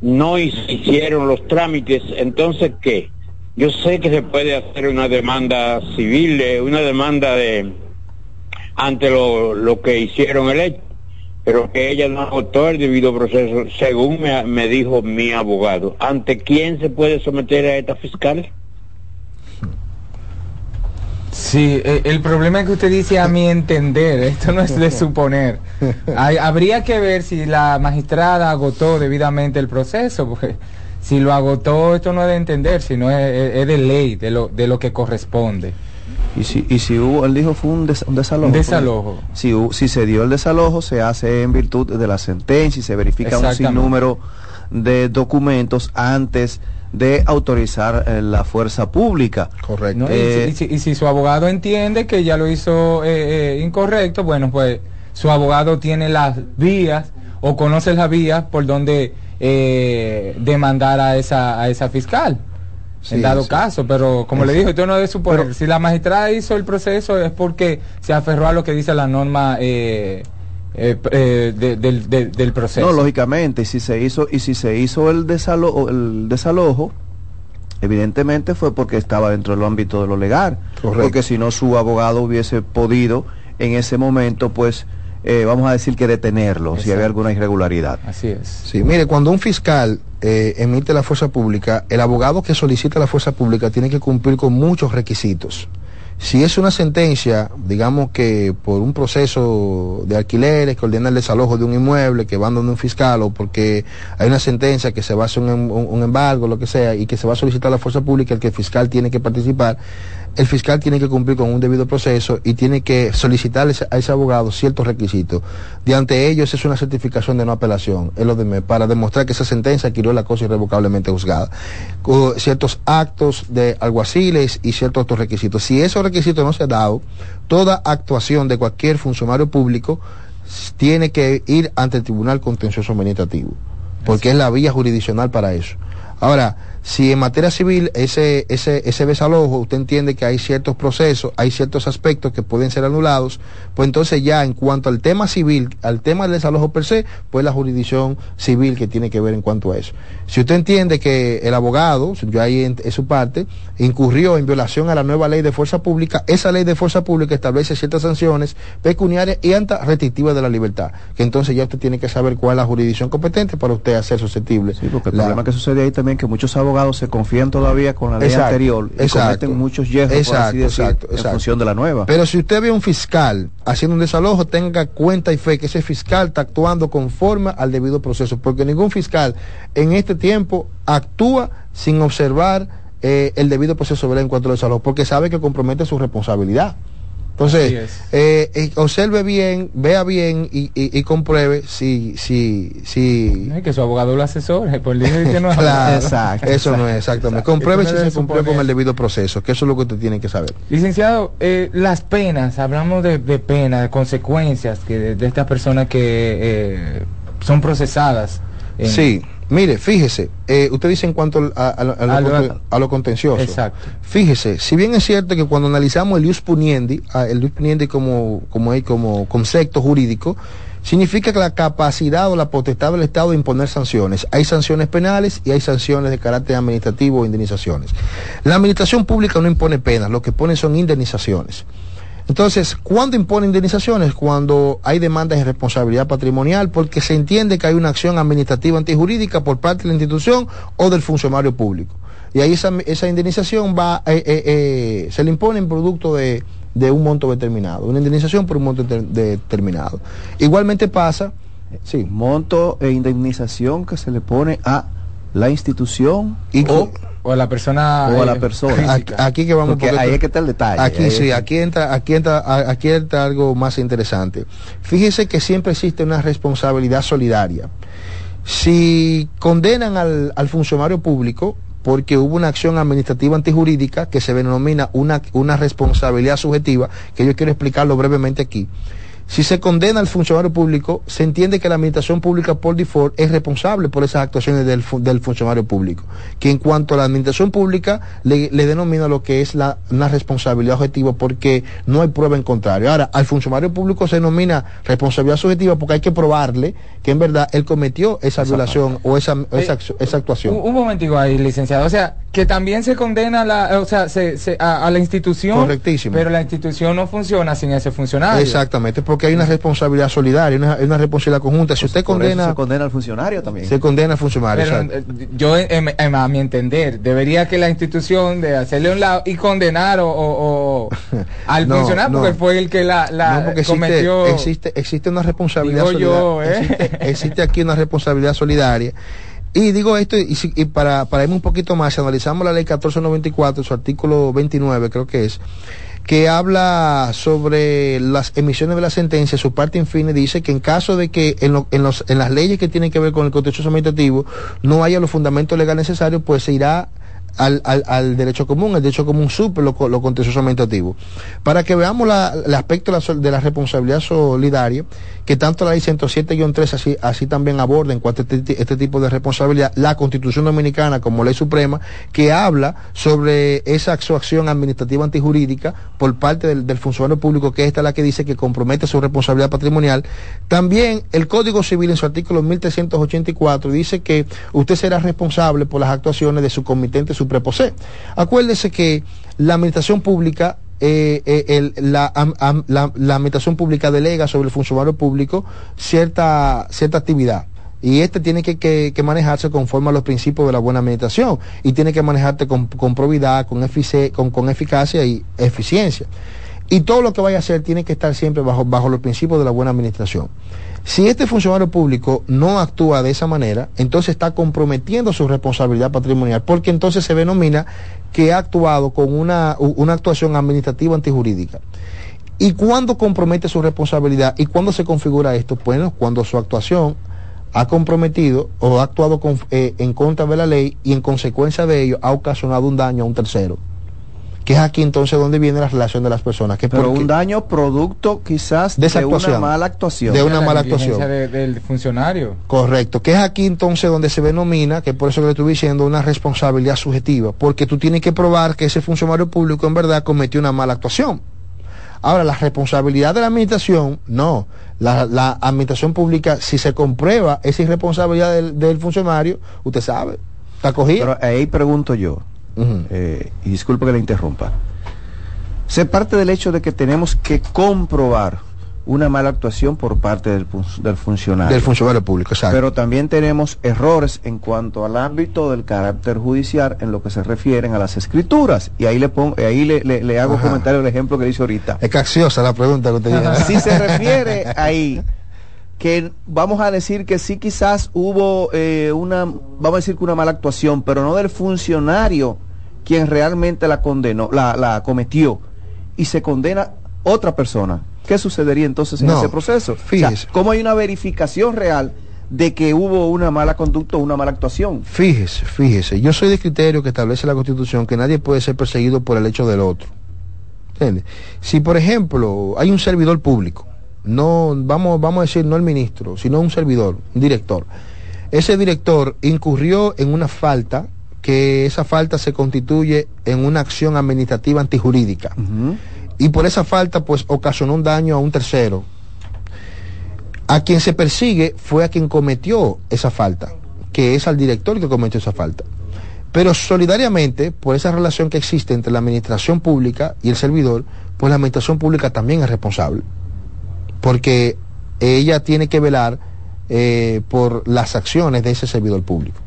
no hicieron los trámites, entonces ¿qué? Yo sé que se puede hacer una demanda civil, eh, una demanda de ante lo, lo que hicieron el hecho, pero que ella no agotó el debido proceso, según me, me dijo mi abogado. ¿Ante quién se puede someter a esta fiscal? Sí, eh, el problema es que usted dice a mi entender, esto no es de suponer. Hay- habría que ver si la magistrada agotó debidamente el proceso, porque si lo agotó, esto no es de entender, sino es, de ley, de lo, de lo que corresponde. Y si, y si hubo, él dijo fue un, des- un desalojo. Desalojo. Si, si se dio el desalojo, se hace en virtud de la sentencia y se verifica un sinnúmero de documentos antes de autorizar eh, la fuerza pública. Correcto. ¿no? Y Eh, si- y, si, y si su abogado entiende que ya lo hizo eh, eh, incorrecto, bueno, pues su abogado tiene las vías o conoce las vías por donde eh, demandar a esa, a esa fiscal. Sí, en dado sí. caso, pero como le dijo, esto no debe suponer, si la magistrada hizo el proceso es porque se aferró a lo que dice la norma eh, eh, eh, de- del, proceso. No, lógicamente, y si se hizo, y si se hizo el desalojo, el desalojo, evidentemente fue porque estaba dentro del ámbito de lo legal. Correcto. Porque si no su abogado hubiese podido en ese momento, pues, eh, vamos a decir que detenerlo, si había alguna irregularidad. Así es. Sí, mire, cuando un fiscal eh, emite la fuerza pública, el abogado que solicita la fuerza pública tiene que cumplir con muchos requisitos. Si es una sentencia, digamos que por un proceso de alquileres que ordena el desalojo de un inmueble, que van donde un fiscal, o porque hay una sentencia que se va a hacer un, em- un- un embargo, lo que sea, y que se va a solicitar la fuerza pública, el que el fiscal tiene que participar, el fiscal tiene que cumplir con un debido proceso y tiene que solicitar a ese abogado ciertos requisitos. De ante ellos es una certificación de no apelación, es lo de me- para demostrar que esa sentencia adquirió la cosa irrevocablemente juzgada. Con ciertos actos de alguaciles y ciertos otros requisitos. Si esos requisitos no se han dado, toda actuación de cualquier funcionario público tiene que ir ante el Tribunal Contencioso Administrativo, porque es la vía jurisdiccional para eso. Ahora, Si en materia civil ese, ese, ese desalojo, usted entiende que hay ciertos procesos, hay ciertos aspectos que pueden ser anulados, pues entonces ya en cuanto al tema civil, al tema del desalojo per se, pues la jurisdicción civil que tiene que ver en cuanto a eso. Si usted entiende que el abogado, yo ahí en, en su parte, incurrió en violación a la nueva ley de fuerza pública, esa ley de fuerza pública establece ciertas sanciones pecuniarias y anti restrictivas de la libertad, que entonces ya usted tiene que saber cuál es la jurisdicción competente para usted hacer susceptible. Sí, porque el la- problema que sucede ahí también es que muchos abogados se confían todavía con la ley Exacto, anterior y exacto. cometen muchos hierros, Exacto, exacto, en función de la nueva. Pero si usted ve a un fiscal haciendo un desalojo, tenga cuenta y fe que ese fiscal está actuando conforme al debido proceso, porque ningún fiscal en este tiempo actúa sin observar eh, el debido proceso en cuanto al desalojo, porque sabe que compromete su responsabilidad. Entonces, es. eh, observe bien, vea bien y, y- y compruebe si, si, si, No, que su abogado lo asesore, por que no es Claro, abogado. eso no es exactamente. Exacto. Compruebe si se cumplió con el debido proceso, que eso es lo que usted tiene que saber. Licenciado, eh, las penas, hablamos de, de penas, de consecuencias que de, de estas personas que eh, son procesadas. Sí, mire, fíjese, eh, usted dice en cuanto a, a- a lo, A lo- conte- a lo contencioso. Exacto. Fíjese, si bien es cierto que cuando analizamos el ius puniendi, ah, el ius puniendi como, como, como concepto jurídico, significa que la capacidad o la potestad del Estado de imponer sanciones. Hay sanciones penales y hay sanciones de carácter administrativo o indemnizaciones. La administración pública no impone penas, lo que pone son indemnizaciones. Entonces, ¿cuándo impone indemnizaciones? Cuando hay demandas de responsabilidad patrimonial, porque se entiende que hay una acción administrativa antijurídica por parte de la institución o del funcionario público. Y ahí esa, esa indemnización va, eh, eh, eh, se le impone en producto de, de un monto determinado, una indemnización por un monto deter- determinado. Igualmente pasa, sí, Monto e indemnización que se le pone a la institución y o, o a la persona o a la eh, persona. Aquí, aquí que vamos Porque ahí es que está el detalle. Aquí sí, es- aquí entra, aquí entra, aquí entra algo más interesante. Fíjese que siempre existe una responsabilidad solidaria. Si condenan al, al funcionario público porque hubo una acción administrativa antijurídica que se denomina una, una responsabilidad subjetiva, que yo quiero explicarlo brevemente aquí. Si se condena al funcionario público, se entiende que la administración pública por default es responsable por esas actuaciones del, del funcionario público. Que en cuanto a la administración pública, le, le denomina lo que es la, una responsabilidad objetiva porque no hay prueba en contrario. Ahora, al funcionario público se denomina responsabilidad subjetiva porque hay que probarle que en verdad él cometió esa violación o esa, esa, acción- esa actuación. Un, un momentico ahí, licenciado. O sea, que también se condena la, o sea, se, se- a, a la institución. Correctísimo. Pero la institución no funciona sin ese funcionario. Exactamente, porque hay una responsabilidad solidaria, una, una responsabilidad conjunta. Si usted por eso condena, se condena al funcionario también. se condena al funcionario. Pero, eh, yo, en- en- a mi entender, debería que la institución de hacerle un lado y condenar o, o- o al No, funcionario, no. porque fue el que la, la no, porque existe, cometió. existe, existe una responsabilidad Digo yo, solidaria. ¿eh? existe, existe aquí una responsabilidad solidaria. Y digo esto, y, si- y para, para irme un poquito más, si analizamos la ley 1494, su artículo 29 creo que es, que habla sobre las emisiones de la sentencia, su parte infine dice que en caso de que en, lo- en, los, en las leyes que tienen que ver con el contencioso administrativo no haya los fundamentos legales necesarios, pues se irá al, al, al derecho común, el derecho común suple lo, lo contencioso administrativo. Para que veamos la- el aspecto de la, de la responsabilidad solidaria, que tanto la ley 107-3 así, así también aborda en cuanto a este, este tipo de responsabilidad, la Constitución Dominicana como ley suprema, que habla sobre esa acción administrativa antijurídica por parte del, del funcionario público, que esta es la que dice que compromete su responsabilidad patrimonial. También el Código Civil en su artículo 1384 dice que usted será responsable por las actuaciones de su comitente supreposé. Acuérdese que la administración pública eh, eh, la, administración pública delega sobre el funcionario público cierta, cierta actividad. Y este tiene que, manejarse conforme a los principios de la buena administración. Y tiene que manejarte con, con probidad, con, con eficacia y eficiencia. Y todo lo que vaya a hacer tiene que estar siempre bajo, bajo los principios de la buena administración. Si este funcionario público no actúa de esa manera, entonces está comprometiendo su responsabilidad patrimonial, porque entonces se denomina que ha actuado con una, una actuación administrativa antijurídica. ¿Y cuándo compromete su responsabilidad? ¿Y cuándo se configura esto? Bueno, cuando su actuación ha comprometido o ha actuado eh, en contra de la ley y en consecuencia de ello ha ocasionado un daño a un tercero. Que es aquí entonces donde viene la relación de las personas. Que Pero un daño producto quizás De esa de una mala actuación. De una La mala actuación. de- del funcionario. Correcto, que es aquí entonces donde se denomina, que por eso que le estoy diciendo, una responsabilidad subjetiva, porque tú tienes que probar que ese funcionario público en verdad cometió una mala actuación. Ahora, la responsabilidad de la administración, no. La, la administración pública, si se comprueba esa irresponsabilidad del, del funcionario, usted sabe, está cogida. Pero ahí pregunto yo, eh, y disculpe que le interrumpa. Se parte del hecho de que tenemos que comprobar una mala actuación por parte del, fun- del funcionario. Del funcionario público, exacto. Pero también tenemos errores en cuanto al ámbito del carácter judicial en lo que se refieren a las escrituras. Y ahí le pongo, ahí le, le- le hago Ajá. comentario el ejemplo que dice ahorita. Es capciosa la pregunta que usted. Si se refiere ahí que vamos a decir que sí quizás hubo eh, una, vamos a decir que una mala actuación, pero no del funcionario quien realmente la condenó, la, la cometió, y se condena otra persona. ¿Qué sucedería entonces en No, ese proceso? fíjese. O sea, ¿Cómo hay una verificación real de que hubo una mala conducta o una mala actuación? Fíjese, fíjese, yo soy de criterio que establece la Constitución que nadie puede ser perseguido por el hecho del otro. ¿Entiende? Si, por ejemplo, hay un servidor público, no vamos, vamos a decir no el ministro, sino un servidor, un director. Ese director incurrió en una falta que esa falta se constituye en una acción administrativa antijurídica. Y por esa falta, pues, ocasionó un daño a un tercero. A quien se persigue fue a quien cometió esa falta, que es al director que cometió esa falta. Pero solidariamente, por esa relación que existe entre la administración pública y el servidor, pues la administración pública también es responsable. Porque ella tiene que velar eh, por las acciones de ese servidor público.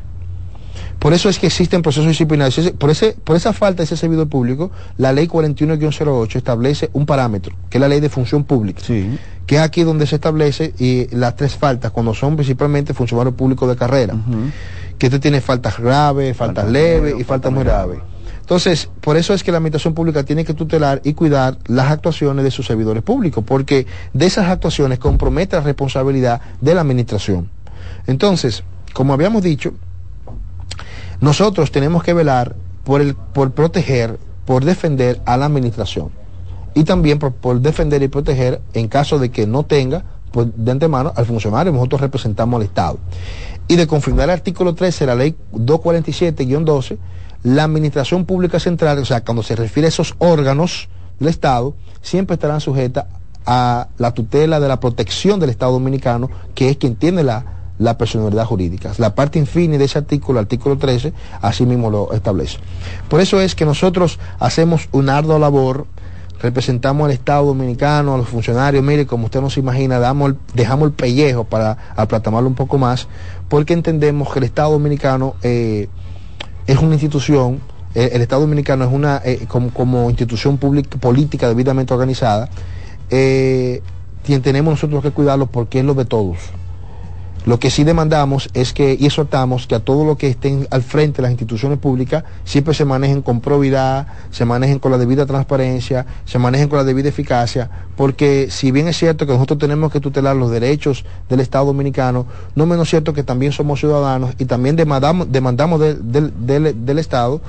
Por eso es que existen procesos disciplinarios. Por, ese, por esa falta de ese servidor público, la ley 41-08 establece un parámetro, que es la ley de función pública, que es aquí donde se establece y las tres faltas, cuando son principalmente funcionarios públicos de carrera, que usted tiene faltas graves, faltas leves y faltas muy graves. Entonces, por eso es que la administración pública tiene que tutelar y cuidar las actuaciones de sus servidores públicos, porque de esas actuaciones compromete la responsabilidad de la administración. Entonces, como habíamos dicho, nosotros tenemos que velar por, el, por proteger, por defender a la administración. Y también por, defender y proteger en caso de que no tenga, pues de antemano al funcionario, nosotros representamos al Estado. Y de confirmar el artículo 13 de la ley 247-12, la administración pública central, o sea, cuando se refiere a esos órganos del Estado, siempre estarán sujetas a la tutela de la protección del Estado dominicano, que es quien tiene la, la personalidad jurídica. La parte infine de ese artículo, el artículo 13, así mismo lo establece. Por eso es que nosotros hacemos una ardua labor, representamos al Estado dominicano, a los funcionarios, mire, como usted no se imagina, damos el- dejamos el pellejo para aplatamarlo un poco más, porque entendemos que el Estado dominicano eh, es una institución, eh, el Estado dominicano es una, eh, como, institución pública, política debidamente organizada, eh, tenemos nosotros que cuidarlo porque es lo de todos. Lo que sí demandamos es que y exhortamos que a todo lo que estén al frente de las instituciones públicas siempre se manejen con probidad, se manejen con la debida transparencia, se manejen con la debida eficacia, porque si bien es cierto que nosotros tenemos que tutelar los derechos del Estado dominicano, no menos cierto que también somos ciudadanos y también demandamos, demandamos del Estado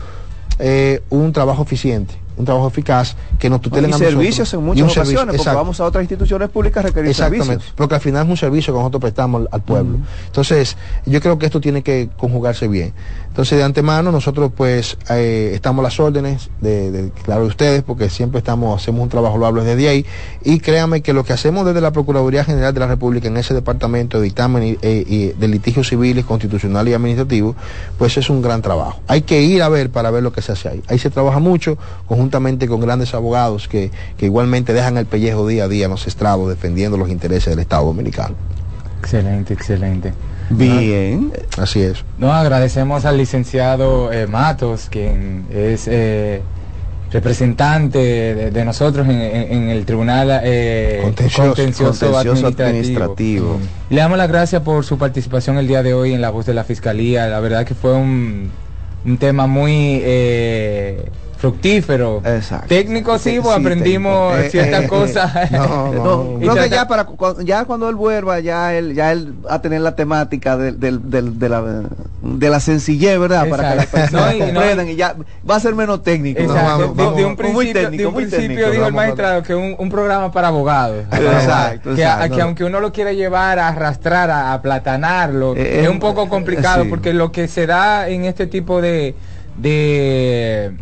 eh, un trabajo eficiente, un trabajo eficaz que nos tutelen y a nosotros. servicios en muchas servicio, ocasiones, porque exacto. vamos a otras instituciones públicas a requerir Exactamente, servicios. porque al final es un servicio que nosotros prestamos al, al pueblo. Entonces, yo creo que esto tiene que conjugarse bien. Entonces, de antemano, nosotros pues eh, estamos las órdenes de, de- claro, de ustedes, porque siempre estamos, hacemos un trabajo loable desde ahí, y créanme que lo que hacemos desde la Procuraduría General de la República en ese departamento de dictamen y, eh, de litigios civiles, constitucionales y administrativos, pues es un gran trabajo. Hay que ir a ver para ver lo que se hace ahí. Ahí se trabaja mucho, conjuntamente con grandes abogados que, que igualmente dejan el pellejo día a día en los estrados defendiendo los intereses del Estado dominicano. Excelente, excelente. Bien. Así es. No, agradecemos al licenciado eh, Matos, quien es eh, representante de, de nosotros en, en- en el Tribunal eh, Contencioso. Contencioso Contencioso administrativo. administrativo. Le damos las gracias por su participación el día de hoy en la voz de la Fiscalía. La verdad que fue un, un tema muy eh, fructífero. Exacto. Técnico sí, Sí, pues sí, aprendimos técnico. Eh, ciertas eh, eh, cosas. No, no, Y creo que ya para ya cuando él vuelva, ya él, ya él va a tener la temática del, del, del- de, la, de la sencillez, ¿verdad? Para que las Exacto. personas No, y- no, comprendan y ya va a ser menos técnico. Exacto. de, de un muy principio, técnico, de un muy principio técnico. dijo el Vamos a- magistrado que un, un programa para abogados. Exacto, que, a- exacto. que aunque uno lo quiere llevar a arrastrar, a aplatanarlo, Eh, es eh, un poco complicado sí. porque lo que se da en este tipo de de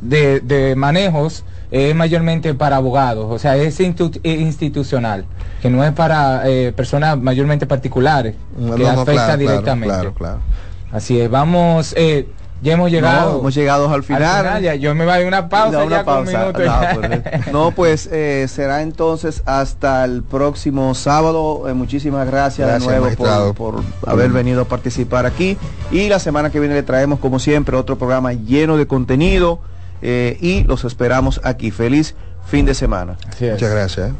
de, de manejos es mayormente para abogados, o sea, es institu- eh, institucional, que no es para eh, personas mayormente particulares, No, que no, afecta claro, directamente. claro, claro. Así es, vamos, eh, ya hemos llegado. No, hemos llegado al final. ya, yo me voy a una pausa una ya con un pausa. No, pues, no, pues eh, será entonces hasta el próximo sábado. Eh, muchísimas gracias, Gracias, de nuevo por, por haber venido a participar aquí. Y la semana que viene le traemos, como siempre, otro programa lleno de contenido. Eh, y los esperamos aquí. Feliz fin de semana. Muchas gracias. ¿eh?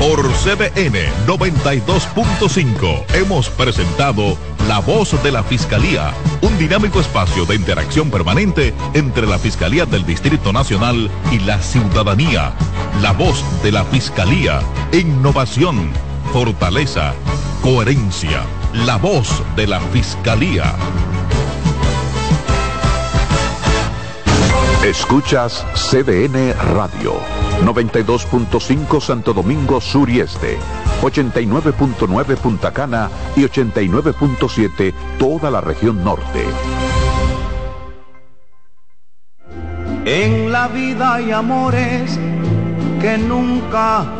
Por CDN 92.5 hemos presentado La Voz de la Fiscalía, un dinámico espacio de interacción permanente entre la Fiscalía del Distrito Nacional y la ciudadanía. La Voz de la Fiscalía, innovación, fortaleza, coherencia. La Voz de la Fiscalía. Escuchas CDN Radio, 92.5 Santo Domingo Sur y Este, 89.9 Punta Cana y 89.7 toda la región norte. En la vida hay amores que nunca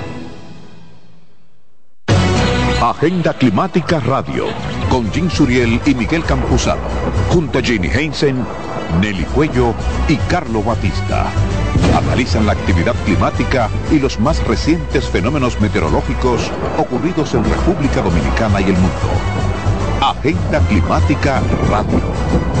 Agenda Climática Radio, con Jim Suriel y Miguel Campuzano, junto a Jenny Heinsen, Nelly Cuello y Carlo Batista. Analizan la actividad climática y los más recientes fenómenos meteorológicos ocurridos en República Dominicana y el mundo. Agenda Climática Radio.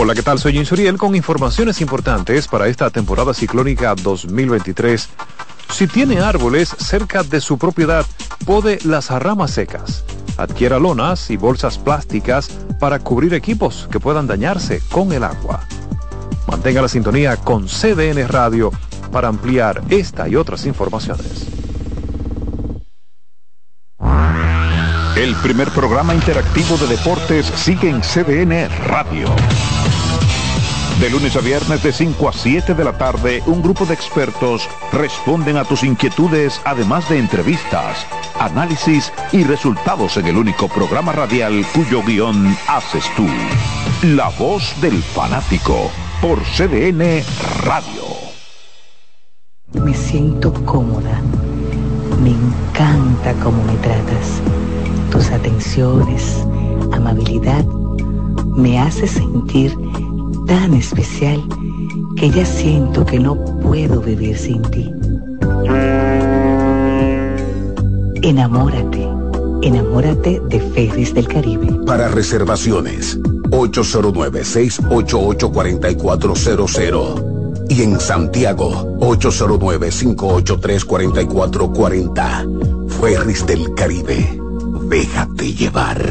Hola, ¿qué tal? Soy Insuriel con informaciones importantes para esta temporada ciclónica 2023. Si tiene árboles cerca de su propiedad, pode las ramas secas. Adquiera lonas y bolsas plásticas para cubrir equipos que puedan dañarse con el agua. Mantenga la sintonía con CDN Radio para ampliar esta y otras informaciones. El primer programa interactivo de deportes sigue en CDN Radio. De lunes a viernes de 5 a 7 de la tarde, un grupo de expertos responden a tus inquietudes, además de entrevistas, análisis y resultados en el único programa radial cuyo guion haces tú. La voz del fanático por CDN Radio. Me siento cómoda. Me encanta cómo me tratas. Tus atenciones, amabilidad, me hace sentir tan especial que ya siento que no puedo vivir sin ti. Enamórate. Enamórate de Ferris del Caribe. Para reservaciones, 809-688-4400. Y en Santiago, 809-583-4440. Ferris del Caribe. Déjate llevar.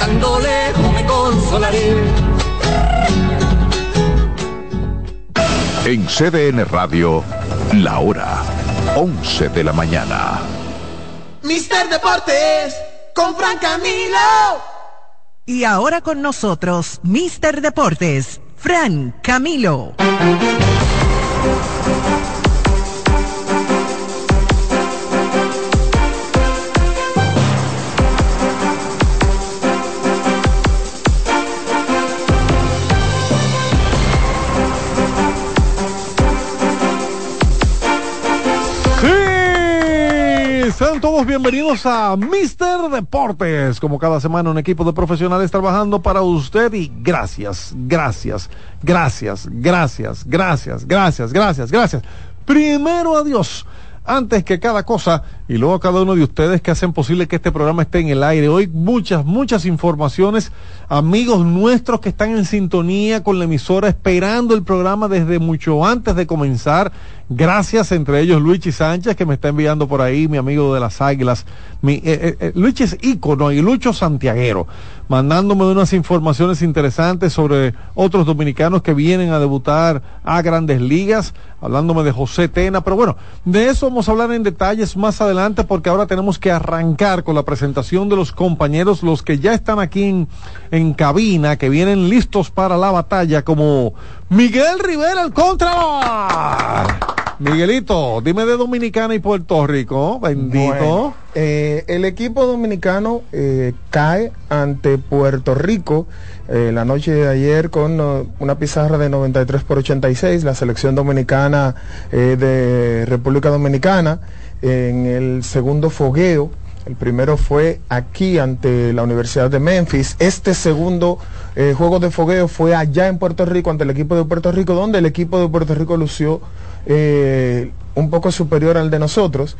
cantando lejos me consolaré. En CDN Radio, la hora 11 de la mañana. Mister Deportes con Fran Camilo. Y ahora con nosotros, Mister Deportes, Fran Camilo. Bienvenidos a Mister Deportes. Como cada semana, un equipo de profesionales trabajando para usted y gracias, gracias, gracias, gracias, gracias, gracias, gracias, gracias. Primero a Dios, antes que cada cosa, y luego a cada uno de ustedes que hacen posible que este programa esté en el aire. Hoy muchas, muchas informaciones, amigos nuestros que están en sintonía con la emisora, esperando el programa desde mucho antes de comenzar. Gracias, entre ellos Luigi Sánchez, que me está enviando por ahí, mi amigo de las Águilas. Mi, eh, eh, eh, es ícono y Lucho Santiaguero, mandándome unas informaciones interesantes sobre otros dominicanos que vienen a debutar a grandes ligas, hablándome de José Tena. Pero bueno, de eso vamos a hablar en detalles más adelante, porque ahora tenemos que arrancar con la presentación de los compañeros, los que ya están aquí en, en cabina, que vienen listos para la batalla, como Miguel Rivera, el contra. Miguelito, dime de Dominicana y Puerto Rico, bendito. Eh, el equipo dominicano eh, cae ante Puerto Rico eh, la noche de ayer con una pizarra de 93 por 86, la selección dominicana de República Dominicana en el segundo fogueo. El primero fue aquí ante la Universidad de Memphis. Este segundo eh, juego de fogueo fue allá en Puerto Rico ante el equipo de Puerto Rico, donde el equipo de Puerto Rico lució eh, un poco superior al de nosotros.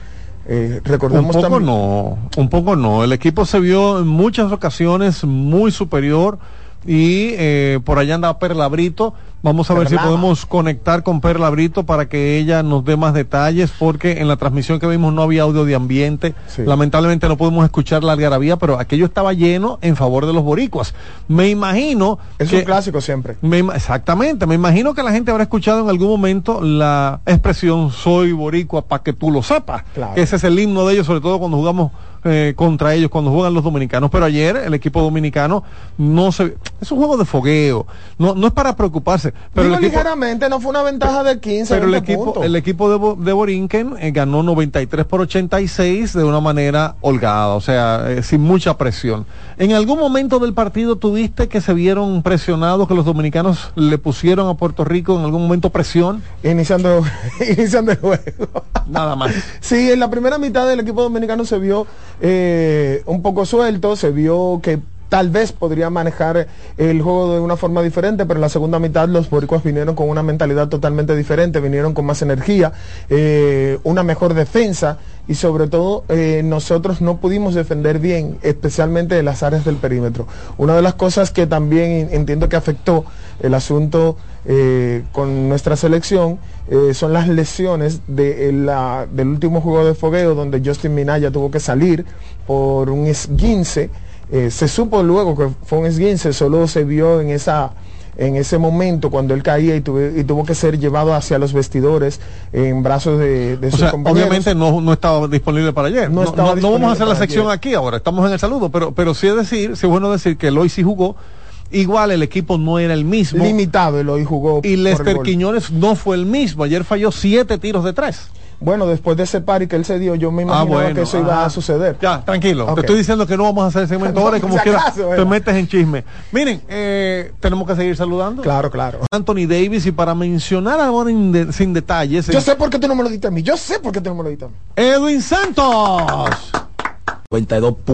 Eh, un poco también- no, un poco no. El equipo se vio en muchas ocasiones muy superior y eh, por allá anda Perla Brito. Vamos a ver si podemos conectar con Perla Brito para que ella nos dé más detalles, porque en la transmisión que vimos no había audio de ambiente. Lamentablemente no podemos escuchar la algarabía, pero aquello estaba lleno en favor de los boricuas. Me imagino Es que un clásico siempre. me exactamente, me imagino que la gente habrá escuchado en algún momento la expresión soy boricua para que tú lo sepas. Claro. Ese es el himno de ellos, sobre todo cuando jugamos eh, contra ellos, cuando juegan los dominicanos. Pero ayer el equipo dominicano no se... Es un juego de fogueo, no, no es para preocuparse. Pero Digo el equipo, ligeramente, no fue una ventaja de 15, pero el 20 equipo, puntos. el equipo de, Bo- de Borinquen eh, ganó 93 por 86 de una manera holgada, o sea, eh, sin mucha presión. ¿En algún momento del partido tuviste que se vieron presionados, que los dominicanos le pusieron a Puerto Rico en algún momento presión? Iniciando, iniciando el juego. Nada más. Sí, en la primera mitad del equipo dominicano se vio eh, un poco suelto, se vio que tal vez podría manejar el juego de una forma diferente, pero en la segunda mitad los boricuas vinieron con una mentalidad totalmente diferente, vinieron con más energía, eh, una mejor defensa y sobre todo eh, nosotros no pudimos defender bien, especialmente en las áreas del perímetro. Una de las cosas que también entiendo que afectó el asunto eh, con nuestra selección son las lesiones de del último juego de fogueo donde Justin Minaya tuvo que salir por un esguince. Eh, se supo luego que fue un esguince, solo se vio en esa en ese momento cuando él caía y, tuve- y tuvo que ser llevado hacia los vestidores en brazos de, de O sus sea, compañeros. obviamente no, no estaba disponible para ayer. No No, no- vamos a hacer la sección ayer. aquí ahora, estamos en el saludo, pero, pero sí es decir, sí es bueno decir que el hoy sí jugó igual el equipo no era el mismo. Limitado, y jugó. Y Lester. Quiñones no fue el mismo. Ayer falló siete tiros de tres. Bueno, después de ese pari que él se dio, yo me imaginaba que eso iba a suceder. Ya, tranquilo. Te estoy diciendo que no vamos a hacer segmento No, ahora y como si quiera acaso, te metes en chisme. Miren, eh, tenemos que seguir saludando. Claro, claro. Anthony Davis y para mencionar ahora de- sin detalles. Yo sé por qué tú no me lo diste a mí. Yo sé por qué tú no me lo diste a mí. Edwin Santos. 92